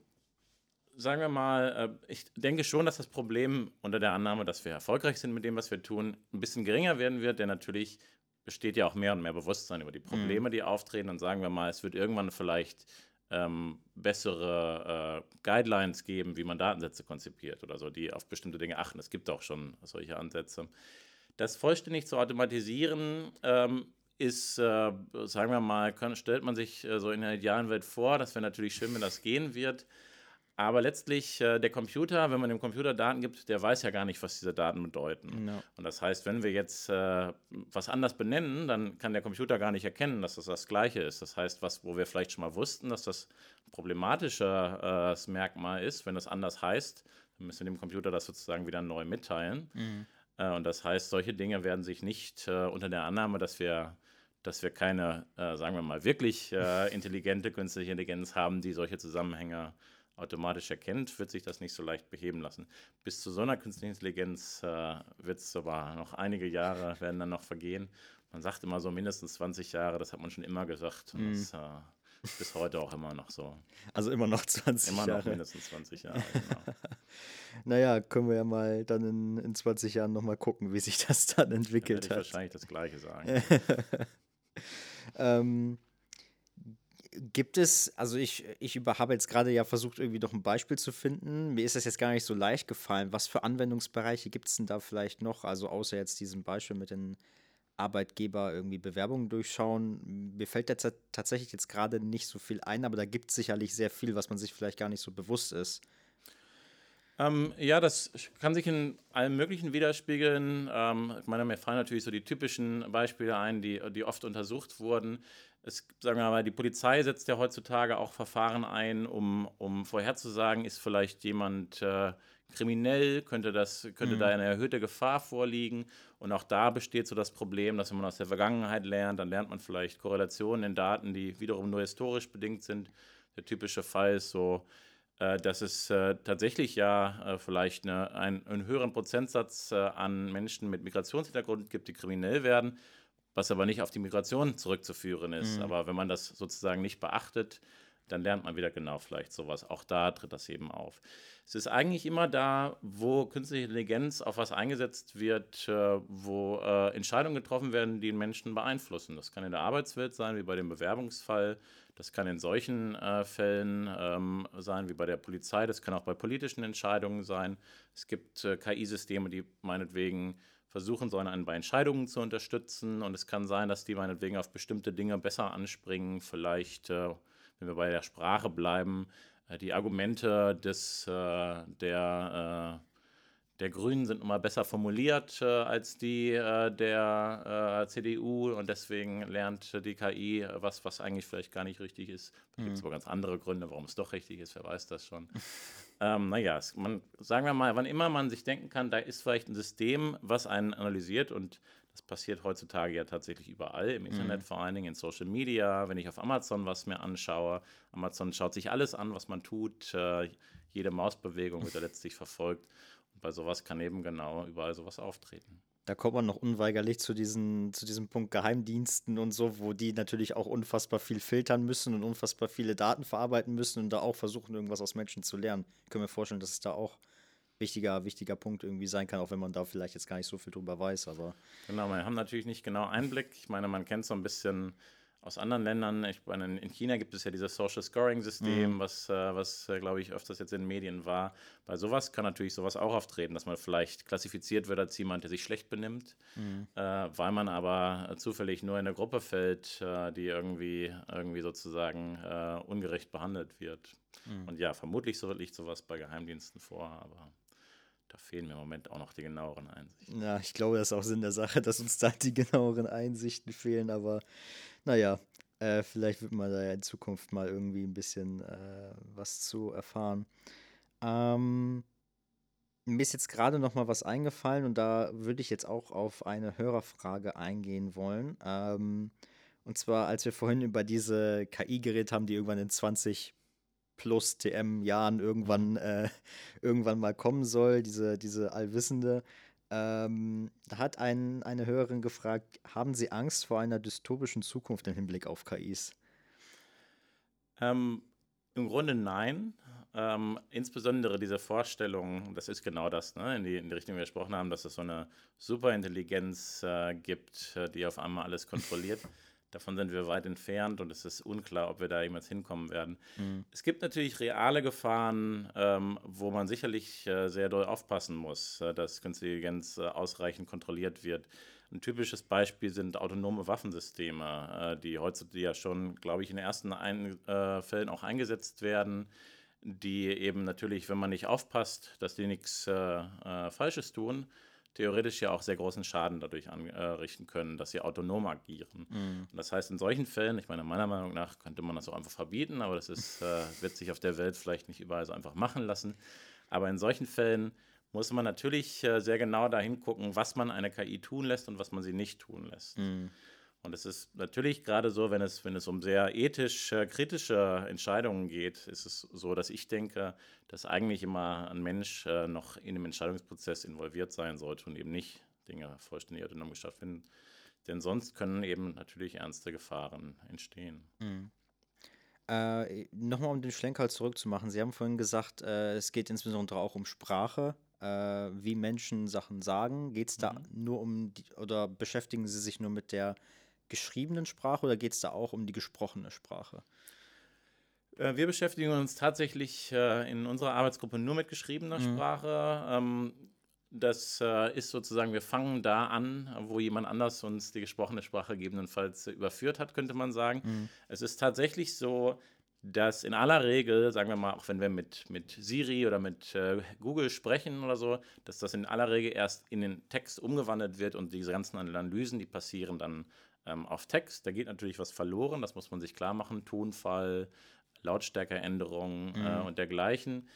sagen wir mal, äh, ich denke schon, dass das Problem unter der Annahme, dass wir erfolgreich sind mit dem, was wir tun, ein bisschen geringer werden wird, denn natürlich besteht ja auch mehr und mehr Bewusstsein über die Probleme, mhm. die auftreten. Und sagen wir mal, es wird irgendwann vielleicht ähm, bessere äh, Guidelines geben, wie man Datensätze konzipiert oder so, die auf bestimmte Dinge achten. Es gibt auch schon solche Ansätze. Das vollständig zu automatisieren ähm, ist, äh, sagen wir mal, kann, stellt man sich äh, so in der idealen Welt vor. Das wäre natürlich schön, wenn das gehen wird. Aber letztlich, äh, der Computer, wenn man dem Computer Daten gibt, der weiß ja gar nicht, was diese Daten bedeuten. No. Und das heißt, wenn wir jetzt äh, was anders benennen, dann kann der Computer gar nicht erkennen, dass das das Gleiche ist. Das heißt, was, wo wir vielleicht schon mal wussten, dass das ein problematisches äh, Merkmal ist, wenn das anders heißt, dann müssen wir dem Computer das sozusagen wieder neu mitteilen. Mhm. Äh, und das heißt, solche Dinge werden sich nicht äh, unter der Annahme, dass wir dass wir keine, äh, sagen wir mal, wirklich intelligente künstliche Intelligenz haben, die solche Zusammenhänge automatisch erkennt, wird sich das nicht so leicht beheben lassen. Bis zu so einer künstlichen Intelligenz äh, wird es aber noch einige Jahre, werden dann noch vergehen. Man sagt immer so mindestens 20 Jahre, das hat man schon immer gesagt. Und mm. das äh, bis heute auch immer noch so. Also immer noch 20 immer Jahre. Immer noch mindestens 20 Jahre, genau. naja, können wir ja mal dann in, in 20 Jahren nochmal gucken, wie sich das dann entwickelt dann hat. Ich wahrscheinlich das Gleiche sagen. ähm, Gibt es, also ich, ich habe jetzt gerade ja versucht, irgendwie noch ein Beispiel zu finden. Mir ist das jetzt gar nicht so leicht gefallen. Was für Anwendungsbereiche gibt es denn da vielleicht noch? Also außer jetzt diesem Beispiel mit den Arbeitgeber irgendwie Bewerbungen durchschauen. Mir fällt jetzt tatsächlich jetzt gerade nicht so viel ein, aber da gibt es sicherlich sehr viel, was man sich vielleicht gar nicht so bewusst ist. Ähm, ja, das kann sich in allem Möglichen widerspiegeln. Ähm, ich meine, mir fallen natürlich so die typischen Beispiele ein, die, die oft untersucht wurden es, sagen wir mal, die Polizei setzt ja heutzutage auch Verfahren ein, um, um vorherzusagen, ist vielleicht jemand äh, kriminell, könnte, das, könnte mhm. da eine erhöhte Gefahr vorliegen. Und auch da besteht so das Problem, dass wenn man aus der Vergangenheit lernt, dann lernt man vielleicht Korrelationen in Daten, die wiederum nur historisch bedingt sind. Der typische Fall ist so, äh, dass es äh, tatsächlich ja äh, vielleicht eine, ein, einen höheren Prozentsatz äh, an Menschen mit Migrationshintergrund gibt, die kriminell werden was aber nicht auf die Migration zurückzuführen ist. Mhm. Aber wenn man das sozusagen nicht beachtet, dann lernt man wieder genau vielleicht sowas. Auch da tritt das eben auf. Es ist eigentlich immer da, wo künstliche Intelligenz auf was eingesetzt wird, äh, wo äh, Entscheidungen getroffen werden, die den Menschen beeinflussen. Das kann in der Arbeitswelt sein, wie bei dem Bewerbungsfall. Das kann in solchen äh, Fällen ähm, sein, wie bei der Polizei. Das kann auch bei politischen Entscheidungen sein. Es gibt KI-Systeme, die meinetwegen versuchen sollen, einen bei Entscheidungen zu unterstützen. Und es kann sein, dass die meinetwegen auf bestimmte Dinge besser anspringen. Vielleicht, äh, wenn wir bei der Sprache bleiben, äh, die Argumente des, äh, der, der Grünen sind immer besser formuliert äh, als die äh, der CDU. Und deswegen lernt die KI was, was eigentlich vielleicht gar nicht richtig ist. Da gibt es mhm. aber ganz andere Gründe, warum es doch richtig ist. Wer weiß das schon. Ähm, naja, es, man, sagen wir mal, wann immer man sich denken kann, da ist vielleicht ein System, was einen analysiert und das passiert heutzutage ja tatsächlich überall, im Internet mhm. vor allen Dingen, in Social Media, wenn ich auf Amazon was mir anschaue. Amazon schaut sich alles an, was man tut, äh, jede Mausbewegung wird da letztlich verfolgt. Bei sowas kann eben genau überall sowas auftreten. Da kommt man noch unweigerlich zu, diesen, zu diesem Punkt Geheimdiensten und so, wo die natürlich auch unfassbar viel filtern müssen und unfassbar viele Daten verarbeiten müssen und da auch versuchen, irgendwas aus Menschen zu lernen. Ich kann mir vorstellen, dass es da auch wichtiger, wichtiger Punkt irgendwie sein kann, auch wenn man da vielleicht jetzt gar nicht so viel drüber weiß. Aber genau, wir haben natürlich nicht genau Einblick. Ich meine, man kennt so ein bisschen aus anderen Ländern. Ich meine, in China gibt es ja dieses Social Scoring System, mhm. was, äh, was äh, glaube ich, öfters jetzt in den Medien war. Bei sowas kann natürlich sowas auch auftreten, dass man vielleicht klassifiziert wird als jemand, der sich schlecht benimmt, mhm. äh, weil man aber zufällig nur in eine Gruppe fällt, äh, die irgendwie, irgendwie sozusagen äh, ungerecht behandelt wird. Mhm. Und ja, vermutlich so liegt sowas bei Geheimdiensten vor, aber da fehlen mir im Moment auch noch die genaueren Einsichten. Ja, ich glaube, das ist auch Sinn der Sache, dass uns da die genaueren Einsichten fehlen, aber naja, äh, vielleicht wird man da ja in Zukunft mal irgendwie ein bisschen äh, was zu erfahren. Ähm, mir ist jetzt gerade noch mal was eingefallen und da würde ich jetzt auch auf eine Hörerfrage eingehen wollen. Ähm, und zwar, als wir vorhin über diese KI geredet haben, die irgendwann in 20 plus TM-Jahren irgendwann, äh, irgendwann mal kommen soll, diese, diese Allwissende. Ähm, da hat ein, eine Hörerin gefragt, haben Sie Angst vor einer dystopischen Zukunft im Hinblick auf KIs? Ähm, Im Grunde nein. Ähm, insbesondere diese Vorstellung, das ist genau das, ne, in, die, in die Richtung, die wir gesprochen haben, dass es so eine Superintelligenz äh, gibt, äh, die auf einmal alles kontrolliert. Davon sind wir weit entfernt und es ist unklar, ob wir da jemals hinkommen werden. Mhm. Es gibt natürlich reale Gefahren, ähm, wo man sicherlich äh, sehr doll aufpassen muss, äh, dass künstliche Intelligenz äh, ausreichend kontrolliert wird. Ein typisches Beispiel sind autonome Waffensysteme, äh, die heutzutage ja schon, glaube ich, in den ersten ein äh, Fällen auch eingesetzt werden, die eben natürlich, wenn man nicht aufpasst, dass die nichts äh, Falsches tun, theoretisch ja auch sehr großen Schaden dadurch anrichten können, dass sie autonom agieren. Mhm. das heißt, in solchen Fällen, ich meine, meiner Meinung nach könnte man das auch einfach verbieten, aber das ist, äh, wird sich auf der Welt vielleicht nicht überall so einfach machen lassen. Aber in solchen Fällen muss man natürlich äh, sehr genau dahin gucken, was man eine KI tun lässt und was man sie nicht tun lässt. Mhm. Und es ist natürlich gerade so, wenn es, wenn es um sehr ethisch äh, kritische Entscheidungen geht, ist es so, dass ich denke, dass eigentlich immer ein Mensch äh, noch in dem Entscheidungsprozess involviert sein sollte und eben nicht Dinge vollständig autonom stattfinden. Denn sonst können eben natürlich ernste Gefahren entstehen. Mhm. Äh, Nochmal um den Schlenker zurückzumachen. Sie haben vorhin gesagt, äh, es geht insbesondere auch um Sprache, wie Menschen Sachen sagen. Geht es da mhm. nur um die, oder beschäftigen Sie sich nur mit der geschriebenen Sprache oder geht es da auch um die gesprochene Sprache? Äh, wir beschäftigen uns tatsächlich äh, in unserer Arbeitsgruppe nur mit geschriebener mhm. Sprache. Ähm, das äh, ist sozusagen, wir fangen da an, wo jemand anders uns die gesprochene Sprache gegebenenfalls überführt hat, könnte man sagen. Mhm. Es ist tatsächlich so, dass in aller Regel, sagen wir mal, auch wenn wir mit, mit Siri oder mit äh, Google sprechen oder so, dass das in aller Regel erst in den Text umgewandelt wird und diese ganzen Analysen, die passieren dann ähm, auf Text. Da geht natürlich was verloren, das muss man sich klar machen. Tonfall, Lautstärkeänderungen äh, mhm. äh, und dergleichen.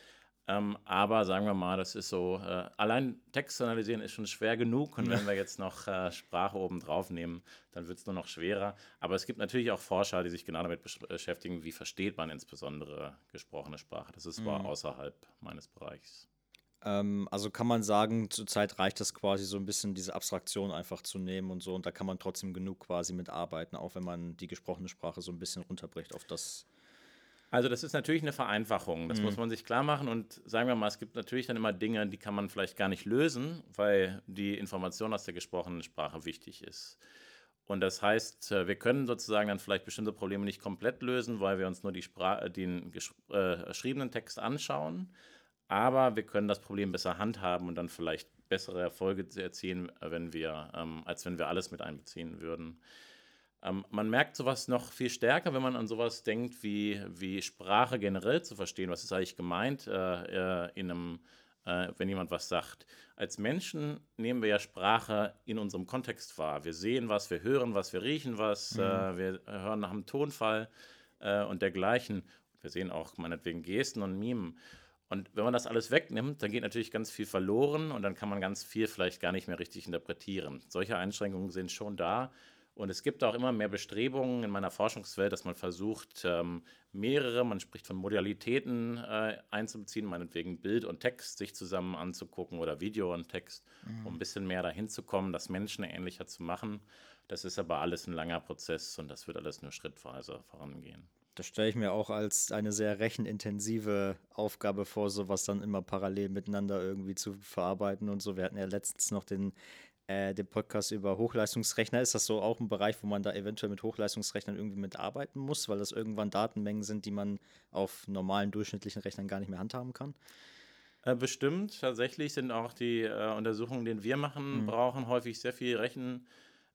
Ähm, aber sagen wir mal, das ist so, äh, allein Text zu analysieren ist schon schwer genug. Und wenn wir jetzt noch äh, Sprache oben drauf nehmen, dann wird es nur noch schwerer. Aber es gibt natürlich auch Forscher, die sich genau damit beschäftigen, wie versteht man insbesondere gesprochene Sprache. Das ist zwar mhm. außerhalb meines Bereichs. Ähm, also kann man sagen, zurzeit reicht das quasi so ein bisschen diese Abstraktion einfach zu nehmen und so. Und da kann man trotzdem genug quasi mitarbeiten, auch wenn man die gesprochene Sprache so ein bisschen runterbricht auf das. Also das ist natürlich eine Vereinfachung, das mhm. muss man sich klar machen und sagen wir mal, es gibt natürlich dann immer Dinge, die kann man vielleicht gar nicht lösen, weil die Information aus der gesprochenen Sprache wichtig ist. Und das heißt, äh, wir können sozusagen dann vielleicht bestimmte Probleme nicht komplett lösen, weil wir uns nur die Spra den äh, geschriebenen Text anschauen. Aber wir können das Problem besser handhaben und dann vielleicht bessere Erfolge erzielen, wenn wir, ähm, als wenn wir alles mit einbeziehen würden. Ähm, man merkt sowas noch viel stärker, wenn man an sowas denkt, wie, wie Sprache generell zu verstehen. Was ist eigentlich gemeint äh, äh in einem, äh, wenn jemand was sagt? Als Menschen nehmen wir ja Sprache in unserem Kontext wahr. Wir sehen was, wir hören was, wir riechen was, mhm. äh, wir hören nach dem Tonfall äh, und dergleichen. Wir sehen auch meinetwegen Gesten und Mimen. Und wenn man das alles wegnimmt, dann geht natürlich ganz viel verloren und dann kann man ganz viel vielleicht gar nicht mehr richtig interpretieren. Solche Einschränkungen sind schon da. Und es gibt auch immer mehr Bestrebungen in meiner Forschungswelt, dass man versucht, ähm, mehrere, man spricht von Modalitäten äh, einzubeziehen, meinetwegen Bild und Text sich zusammen anzugucken oder Video und Text, mhm. um ein bisschen mehr dahin zu kommen, das Menschen ähnlicher zu machen. Das ist aber alles ein langer Prozess und das wird alles nur schrittweise vorangehen. Das stelle ich mir auch als eine sehr rechenintensive Aufgabe vor, sowas dann immer parallel miteinander irgendwie zu verarbeiten und so. Wir hatten ja letztens noch den, äh, den Podcast über Hochleistungsrechner. Ist das so auch ein Bereich, wo man da eventuell mit Hochleistungsrechnern irgendwie mitarbeiten muss, weil das irgendwann Datenmengen sind, die man auf normalen durchschnittlichen Rechnern gar nicht mehr handhaben kann? Äh, bestimmt. Tatsächlich sind auch die äh, Untersuchungen, die wir machen, mhm. brauchen häufig sehr viel Rechen.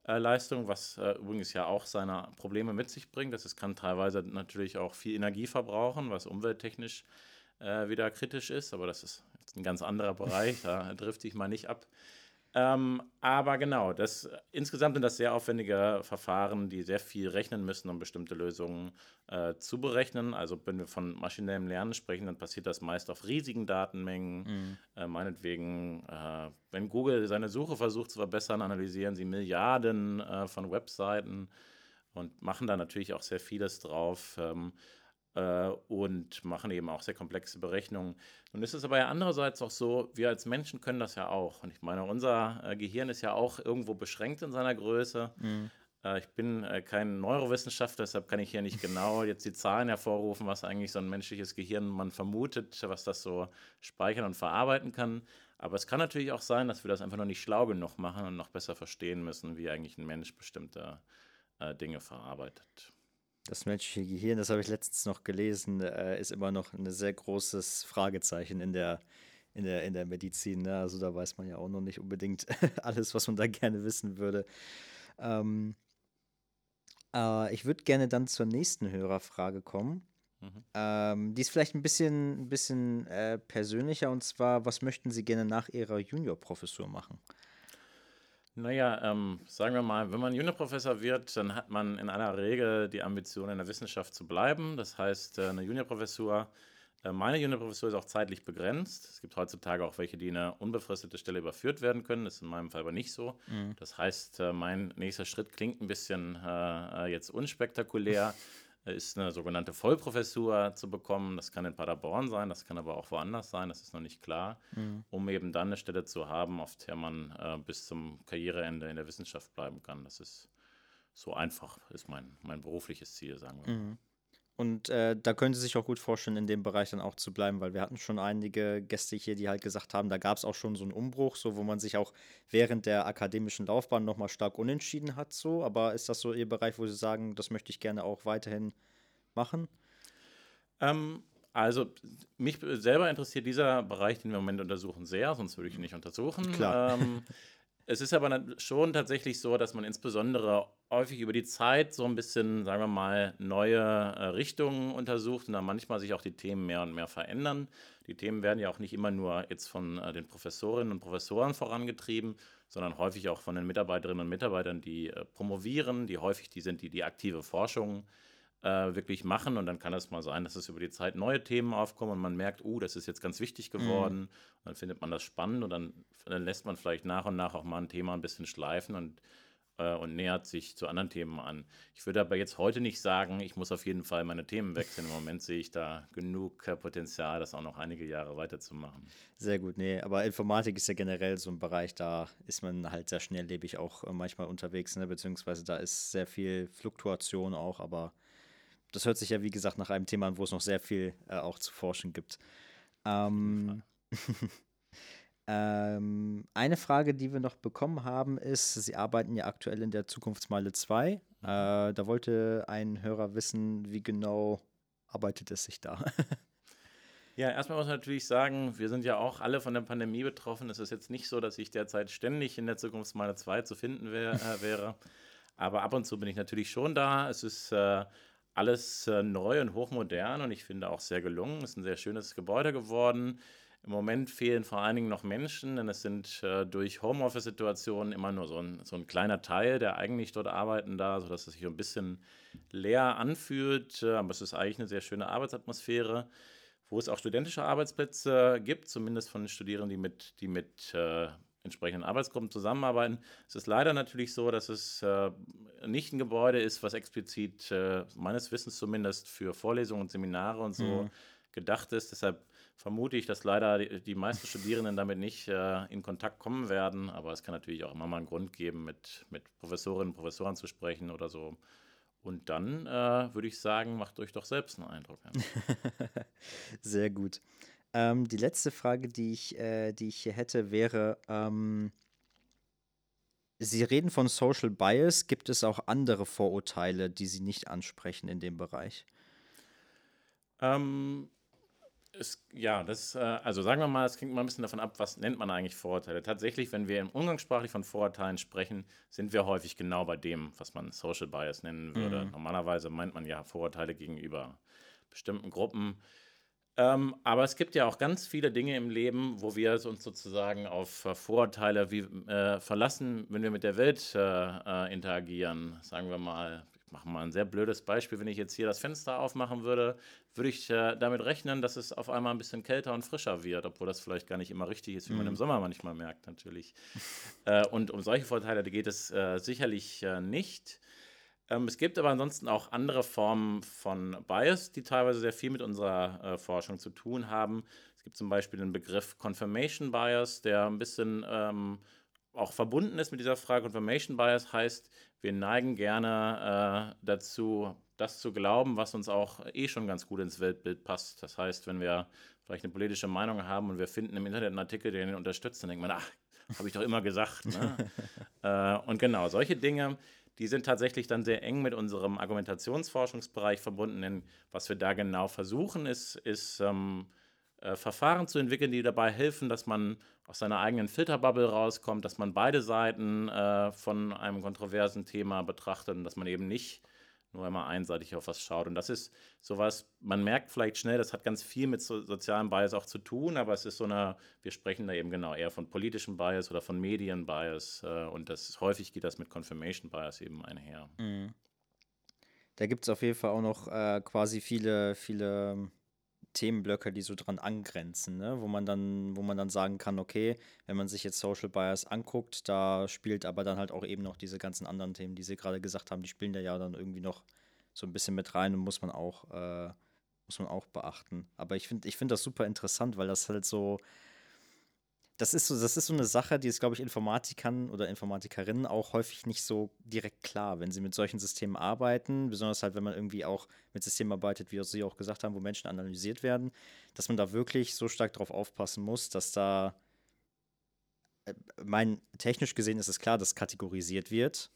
Äh, Leistung, was äh, übrigens ja auch seine Probleme mit sich bringt. Das kann teilweise natürlich auch viel Energie verbrauchen, was umwelttechnisch äh, wieder kritisch ist, aber das ist ein ganz anderer Bereich, da trifft sich mal nicht ab. Ähm, aber genau, das, insgesamt sind das sehr aufwendige Verfahren, die sehr viel rechnen müssen, um bestimmte Lösungen äh, zu berechnen. Also wenn wir von maschinellem Lernen sprechen, dann passiert das meist auf riesigen Datenmengen. Mhm. Äh, meinetwegen, äh, wenn Google seine Suche versucht zu verbessern, analysieren sie Milliarden äh, von Webseiten und machen da natürlich auch sehr vieles drauf. Ähm, äh, und machen eben auch sehr komplexe Berechnungen. Nun ist es aber ja andererseits auch so, wir als Menschen können das ja auch. Und ich meine, unser äh, Gehirn ist ja auch irgendwo beschränkt in seiner Größe. Mhm. Äh, ich bin äh, kein Neurowissenschaftler, deshalb kann ich hier nicht genau jetzt die Zahlen hervorrufen, was eigentlich so ein menschliches Gehirn man vermutet, was das so speichern und verarbeiten kann. Aber es kann natürlich auch sein, dass wir das einfach noch nicht schlau genug machen und noch besser verstehen müssen, wie eigentlich ein Mensch bestimmte äh, Dinge verarbeitet. Das menschliche Gehirn, das habe ich letztens noch gelesen, äh, ist immer noch ein sehr großes Fragezeichen in der, in der, in der Medizin. Ne? Also da weiß man ja auch noch nicht unbedingt alles, was man da gerne wissen würde. Ähm, äh, ich würde gerne dann zur nächsten Hörerfrage kommen. Mhm. Ähm, die ist vielleicht ein bisschen, ein bisschen äh, persönlicher und zwar, was möchten Sie gerne nach Ihrer Juniorprofessur machen? Naja, ähm, sagen wir mal, wenn man Juniorprofessor wird, dann hat man in aller Regel die Ambition, in der Wissenschaft zu bleiben. Das heißt, äh, eine Juniorprofessur, äh, meine Juniorprofessur ist auch zeitlich begrenzt. Es gibt heutzutage auch welche, die in eine unbefristete Stelle überführt werden können. Das ist in meinem Fall aber nicht so. Mhm. Das heißt, äh, mein nächster Schritt klingt ein bisschen äh, jetzt unspektakulär. ist eine sogenannte Vollprofessur zu bekommen. Das kann in Paderborn sein, das kann aber auch woanders sein, das ist noch nicht klar, mhm. um eben dann eine Stelle zu haben, auf der man äh, bis zum Karriereende in der Wissenschaft bleiben kann. Das ist so einfach, ist mein, mein berufliches Ziel, sagen wir. Mhm. Und äh, da können Sie sich auch gut vorstellen, in dem Bereich dann auch zu bleiben, weil wir hatten schon einige Gäste hier, die halt gesagt haben, da gab es auch schon so einen Umbruch, so wo man sich auch während der akademischen Laufbahn nochmal stark unentschieden hat, so. Aber ist das so Ihr Bereich, wo Sie sagen, das möchte ich gerne auch weiterhin machen? Ähm, also mich selber interessiert dieser Bereich, den wir im Moment untersuchen, sehr, sonst würde ich ihn nicht untersuchen. Klar. Ähm, Es ist aber schon tatsächlich so, dass man insbesondere häufig über die Zeit so ein bisschen, sagen wir mal, neue äh, Richtungen untersucht und dann manchmal sich auch die Themen mehr und mehr verändern. Die Themen werden ja auch nicht immer nur jetzt von äh, den Professorinnen und Professoren vorangetrieben, sondern häufig auch von den Mitarbeiterinnen und Mitarbeitern, die äh, promovieren, die häufig die sind, die die aktive Forschung äh, wirklich machen. Und dann kann es mal sein, dass es über die Zeit neue Themen aufkommen und man merkt, uh, das ist jetzt ganz wichtig geworden. Mhm. Dann findet man das spannend und dann, dann, lässt man vielleicht nach und nach auch mal ein Thema ein bisschen schleifen und, äh, und nähert sich zu anderen Themen an. Ich würde aber jetzt heute nicht sagen, ich muss auf jeden Fall meine Themen wechseln. Im Moment sehe ich da genug äh, Potenzial, das auch noch einige Jahre weiterzumachen. Sehr gut, nee, aber Informatik ist ja generell so ein Bereich, da ist man halt sehr schnelllebig auch äh, manchmal unterwegs, ne? beziehungsweise da ist sehr viel Fluktuation auch, aber das hört sich ja, wie gesagt, nach einem Thema an, wo es noch sehr viel äh, auch zu forschen gibt. Ähm, ähm, eine Frage, die wir noch bekommen haben, ist, Sie arbeiten ja aktuell in der Zukunftsmeile 2. Äh, da wollte ein Hörer wissen, wie genau arbeitet es sich da? Ja, erstmal muss man natürlich sagen, wir sind ja auch alle von der Pandemie betroffen. Es ist jetzt nicht so, dass ich derzeit ständig in der Zukunftsmeile 2 zu finden wär, äh, wäre. Aber ab und zu bin ich natürlich schon da. Es ist äh, alles äh, neu und hochmodern und ich finde auch sehr gelungen. Es ist ein sehr schönes Gebäude geworden. Im Moment fehlen vor allen Dingen noch Menschen, denn es sind äh, durch Homeoffice-Situationen immer nur so ein, so ein kleiner Teil, der eigentlich dort arbeiten da, sodass es sich ein bisschen leer anfühlt. Äh, aber es ist eigentlich eine sehr schöne Arbeitsatmosphäre, wo es auch studentische Arbeitsplätze gibt, zumindest von Studierenden, die mit, die mit äh, entsprechenden Arbeitsgruppen zusammenarbeiten. Es ist leider natürlich so, dass es äh, nicht ein Gebäude ist, was explizit äh, meines Wissens zumindest für Vorlesungen und Seminare und so mhm. gedacht ist. Deshalb vermute ich, dass leider die, die meisten Studierenden damit nicht äh, in Kontakt kommen werden. Aber es kann natürlich auch immer mal einen Grund geben, mit, mit Professorinnen und Professoren zu sprechen oder so. Und dann äh, würde ich sagen, macht euch doch selbst einen Eindruck. Sehr gut. Ähm, die letzte Frage, die ich, äh, die ich hier hätte, wäre, ähm, Sie reden von Social Bias. Gibt es auch andere Vorurteile, die Sie nicht ansprechen in dem Bereich? Ähm, es, ja, das, äh, also sagen wir mal, es klingt mal ein bisschen davon ab, was nennt man eigentlich Vorurteile. Tatsächlich, wenn wir im Umgangssprachlich von Vorurteilen sprechen, sind wir häufig genau bei dem, was man Social Bias nennen würde. Mhm. Normalerweise meint man ja Vorurteile gegenüber bestimmten Gruppen. Ähm, aber es gibt ja auch ganz viele Dinge im Leben, wo wir uns sozusagen auf äh, Vorurteile wie, äh, verlassen, wenn wir mit der Welt äh, äh, interagieren. Sagen wir mal, ich mache mal ein sehr blödes Beispiel, wenn ich jetzt hier das Fenster aufmachen würde, würde ich äh, damit rechnen, dass es auf einmal ein bisschen kälter und frischer wird, obwohl das vielleicht gar nicht immer richtig ist, wie man im mhm. Sommer manchmal merkt natürlich. Äh, und um solche Vorteile geht es sicherlich nicht. Ähm, es gibt aber ansonsten auch andere Formen von Bias, die teilweise sehr viel mit unserer äh, Forschung zu tun haben. Es gibt zum Beispiel den Begriff Confirmation Bias, der ein bisschen ähm, auch verbunden ist mit dieser Frage. Confirmation Bias heißt, wir neigen gerne äh, dazu, das zu glauben, was uns auch eh schon ganz gut ins Weltbild passt. Das heißt, wenn wir vielleicht eine politische Meinung haben und wir finden im Internet einen Artikel, der ihn unterstützt, dann denkt man, ach, habe ich doch immer gesagt. Ne? äh, und genau, solche Dinge, die sind tatsächlich dann sehr eng mit unserem Argumentationsforschungsbereich verbunden. Denn was wir da genau versuchen, ist, ist ähm, äh, Verfahren zu entwickeln, die dabei helfen, dass man aus seiner eigenen Filterbubble rauskommt, dass man beide Seiten äh, von einem kontroversen Thema betrachtet und dass man eben nicht nur immer einseitig auf was schaut. Und das ist sowas, man merkt vielleicht schnell, das hat ganz viel mit so, sozialem Bias auch zu tun, aber es ist so eine, wir sprechen da eben genau eher von politischem Bias oder von Medien-Bias äh, und das häufig geht das mit Confirmation Bias eben einher. Mhm. Da gibt es auf jeden Fall auch noch äh, quasi viele, viele Themenblöcke, die so dran angrenzen, ne? wo man dann, wo man dann sagen kann, okay, wenn man sich jetzt Social Bias anguckt, da spielt aber dann halt auch eben noch diese ganzen anderen Themen, die Sie gerade gesagt haben, die spielen da ja dann irgendwie noch so ein bisschen mit rein und muss man auch, äh, muss man auch beachten. Aber ich finde, ich finde das super interessant, weil das halt so, das ist so, das ist so eine Sache, die ist, glaube ich, Informatikern oder Informatikerinnen auch häufig nicht so direkt klar, wenn sie mit solchen Systemen arbeiten, besonders halt, wenn man irgendwie auch mit Systemen arbeitet, wie Sie auch gesagt haben, wo Menschen analysiert werden, dass man da wirklich so stark drauf aufpassen muss, dass da äh, mein technisch gesehen ist es klar, dass kategorisiert wird,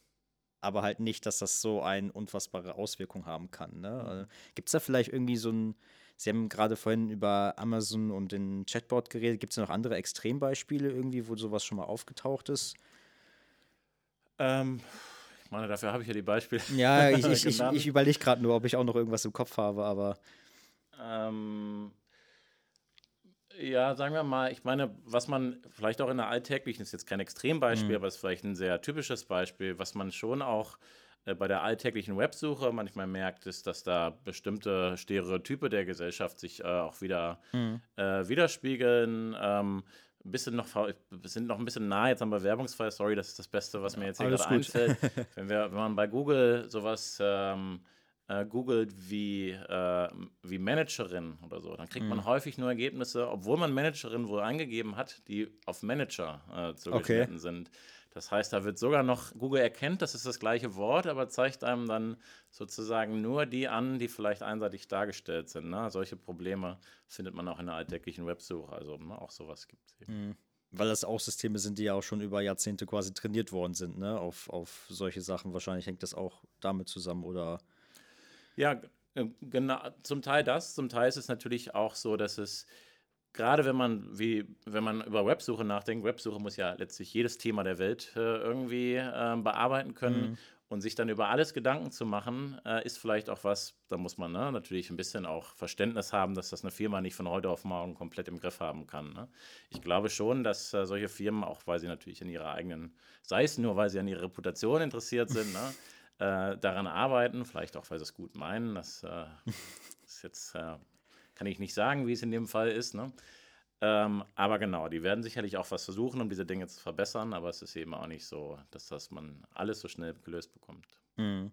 aber halt nicht, dass das so eine unfassbare Auswirkung haben kann. Ne? Mhm. Gibt es da vielleicht irgendwie so ein Sie haben gerade vorhin über Amazon und den Chatbot geredet. Gibt es noch andere Extrembeispiele irgendwie, wo sowas schon mal aufgetaucht ist? Ähm, ich meine, dafür habe ich ja die Beispiele. Ja, ich, ich, ich, ich überlege gerade nur, ob ich auch noch irgendwas im Kopf habe, aber. Ähm, ja, sagen wir mal, ich meine, was man vielleicht auch in der alltäglichen, ist jetzt kein Extrembeispiel, mhm. aber ist vielleicht ein sehr typisches Beispiel, was man schon auch bei der alltäglichen Websuche manchmal merkt, ist, dass da bestimmte Stereotype der Gesellschaft sich äh, auch wieder mhm. äh, widerspiegeln. Ähm, ein bisschen noch, wir sind noch ein bisschen nah jetzt am Bewerbungsfall. Sorry, das ist das Beste, was mir jetzt hier gerade einfällt. wenn, wir, wenn man bei Google sowas ähm, äh, googelt wie, äh, wie Managerin oder so, dann kriegt mhm. man häufig nur Ergebnisse, obwohl man Managerin wohl eingegeben hat, die auf Manager äh, zugeschnitten okay. sind. Das heißt, da wird sogar noch, Google erkennt, das ist das gleiche Wort, aber zeigt einem dann sozusagen nur die an, die vielleicht einseitig dargestellt sind. Ne? Solche Probleme findet man auch in der alltäglichen Websuche. Also ne, auch sowas gibt es eben. Mhm. Weil das auch Systeme sind, die ja auch schon über Jahrzehnte quasi trainiert worden sind, ne? Auf, auf solche Sachen. Wahrscheinlich hängt das auch damit zusammen, oder? Ja, genau, zum Teil das, zum Teil ist es natürlich auch so, dass es gerade wenn man, wie, wenn man über Websuche nachdenkt, Websuche muss ja letztlich jedes Thema der Welt äh, irgendwie äh, bearbeiten können. Mhm. Und sich dann über alles Gedanken zu machen, äh, ist vielleicht auch was, da muss man ne, natürlich ein bisschen auch Verständnis haben, dass das eine Firma nicht von heute auf morgen komplett im Griff haben kann. Ne? Ich glaube schon, dass äh, solche Firmen, auch weil sie natürlich in ihrer eigenen, sei es nur, weil sie an ihrer Reputation interessiert sind, ne, äh, daran arbeiten, vielleicht auch, weil sie es gut meinen. Das äh, ist jetzt kann ich nicht sagen, wie es in dem Fall ist. Ne? Ähm, aber genau, die werden sicherlich auch was versuchen, um diese Dinge zu verbessern, aber es ist eben auch nicht so, dass das man alles so schnell gelöst bekommt. Mhm.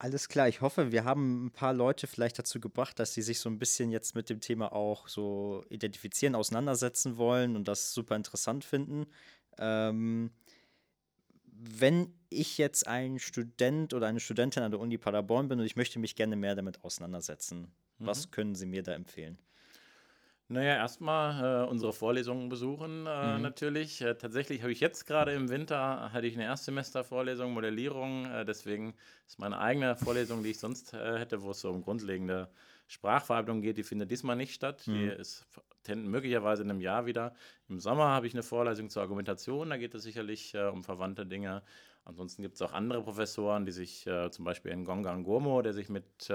Alles klar, ich hoffe, wir haben ein paar Leute vielleicht dazu gebracht, dass sie sich so ein bisschen jetzt mit dem Thema auch so identifizieren, auseinandersetzen wollen und das super interessant finden. Ähm, wenn ich jetzt ein Student oder eine Studentin an der Uni Paderborn bin und ich möchte mich gerne mehr damit auseinandersetzen, Mhm. Was können Sie mir da empfehlen? Naja, erstmal äh, unsere Vorlesungen besuchen äh, mhm. natürlich. Äh, tatsächlich habe ich jetzt gerade im Winter hatte ich eine Erstsemestervorlesung Modellierung. Äh, deswegen ist meine eigene Vorlesung, die ich sonst äh, hätte, wo es so um grundlegende Sprachverarbeitung geht, die findet diesmal nicht statt. Mhm. Die ist möglicherweise in einem Jahr wieder. Im Sommer habe ich eine Vorlesung zur Argumentation. Da geht es sicherlich äh, um verwandte Dinge. Ansonsten gibt es auch andere Professoren, die sich zum Beispiel in Gongang Gomo, der sich mit,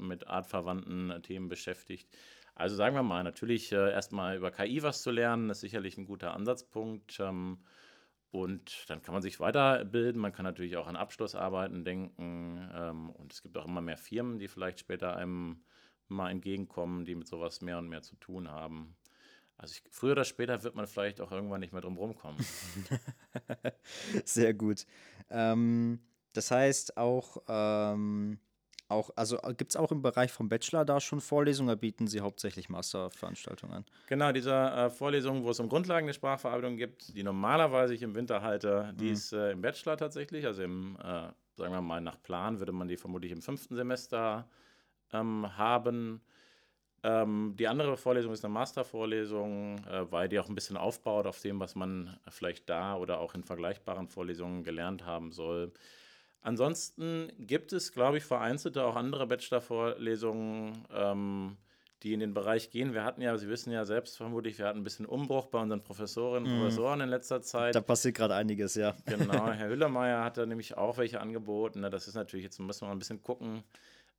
mit artverwandten Themen beschäftigt also sagen wir mal, natürlich äh, erstmal über KI was zu lernen, ist sicherlich ein guter Ansatzpunkt. Ähm, und dann kann man sich weiterbilden. Man kann natürlich auch an Abschlussarbeiten denken. Ähm, und es gibt auch immer mehr Firmen, die vielleicht später einem mal entgegenkommen, die mit sowas mehr und mehr zu tun haben. Also ich, früher oder später wird man vielleicht auch irgendwann nicht mehr drum rumkommen. Sehr gut. Ähm, das heißt auch, ähm, auch, also äh, gibt es auch im Bereich vom Bachelor da schon Vorlesungen oder bieten Sie hauptsächlich Masterveranstaltungen an? Genau, diese äh, Vorlesungen, wo es um Grundlagen der Sprachverarbeitung gibt, die normalerweise ich im Winter halte, die mhm. ist äh, im Bachelor tatsächlich, also im, äh, sagen wir mal, nach Plan würde man die vermutlich im fünften Semester ähm, haben. Ähm, die andere Vorlesung ist eine Mastervorlesung, äh, weil die auch ein bisschen aufbaut auf dem, was man vielleicht da oder auch in vergleichbaren Vorlesungen gelernt haben soll. Ansonsten gibt es, glaube ich, vereinzelte auch andere Bachelor-Vorlesungen, ähm, die in den Bereich gehen. Wir hatten ja, Sie wissen ja selbst vermutlich, wir hatten ein bisschen Umbruch bei unseren Professorinnen und mhm. Professoren in letzter Zeit. Da passiert gerade einiges, ja. Genau, Herr Hüllermeier hat da nämlich auch welche angeboten. Das ist natürlich, jetzt müssen wir mal ein bisschen gucken,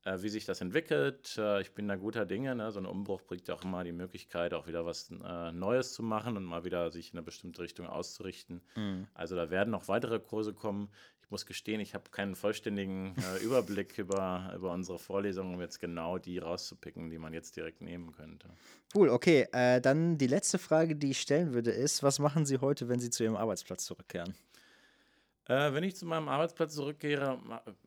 äh, wie sich das entwickelt. Äh, ich bin da guter Dinge. Ne? So ein Umbruch bringt ja auch immer die Möglichkeit, auch wieder was äh, Neues zu machen und mal wieder sich in eine bestimmte Richtung auszurichten. Mhm. Also da werden noch weitere Kurse kommen. Ich muss gestehen, ich habe keinen vollständigen äh, Überblick über, über unsere Vorlesungen, um jetzt genau die rauszupicken, die man jetzt direkt nehmen könnte. Cool, okay. Äh, dann die letzte Frage, die ich stellen würde, ist, was machen Sie heute, wenn Sie zu Ihrem Arbeitsplatz zurückkehren? Äh, wenn ich zu meinem Arbeitsplatz zurückkehre,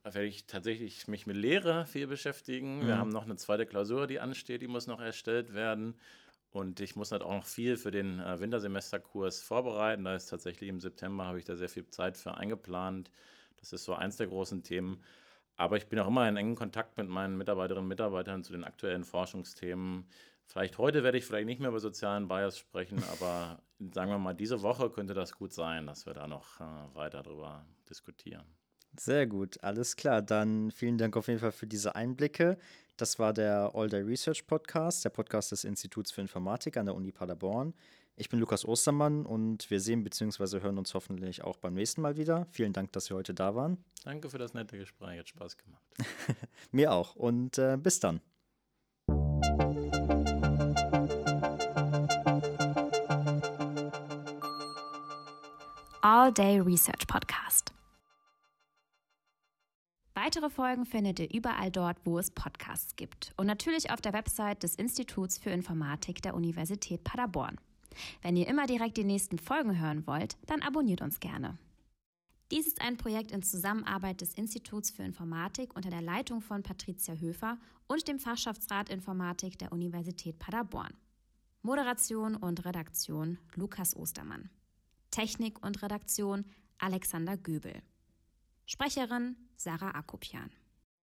werde ich tatsächlich mich mit Lehre viel beschäftigen. Mhm. Wir haben noch eine zweite Klausur, die ansteht, die muss noch erstellt werden. Und ich muss halt auch noch viel für den äh, Wintersemesterkurs vorbereiten. Da ist tatsächlich im September, habe ich da sehr viel Zeit für eingeplant. Das ist so eins der großen Themen. Aber ich bin auch immer in engen Kontakt mit meinen Mitarbeiterinnen und Mitarbeitern zu den aktuellen Forschungsthemen. Vielleicht heute werde ich vielleicht nicht mehr über sozialen Bias sprechen, aber sagen wir mal, diese Woche könnte das gut sein, dass wir da noch äh, weiter darüber diskutieren. Sehr gut, alles klar. Dann vielen Dank auf jeden Fall für diese Einblicke. Das war der All Day Research Podcast, der Podcast des Instituts für Informatik an der Uni Paderborn. Ich bin Lukas Ostermann und wir sehen bzw. hören uns hoffentlich auch beim nächsten Mal wieder. Vielen Dank, dass Sie heute da waren. Danke für das nette Gespräch, hat Spaß gemacht. Mir auch und äh, bis dann. All Day Research Podcast. Weitere Folgen findet ihr überall dort, wo es Podcasts gibt und natürlich auf der Website des Instituts für Informatik der Universität Paderborn. Wenn ihr immer direkt die nächsten Folgen hören wollt, dann abonniert uns gerne. Dies ist ein Projekt in Zusammenarbeit des Instituts für Informatik unter der Leitung von Patricia Höfer und dem Fachschaftsrat Informatik der Universität Paderborn. Moderation und Redaktion Lukas Ostermann. Technik und Redaktion Alexander Göbel. Sprecherin Sarah Akopian.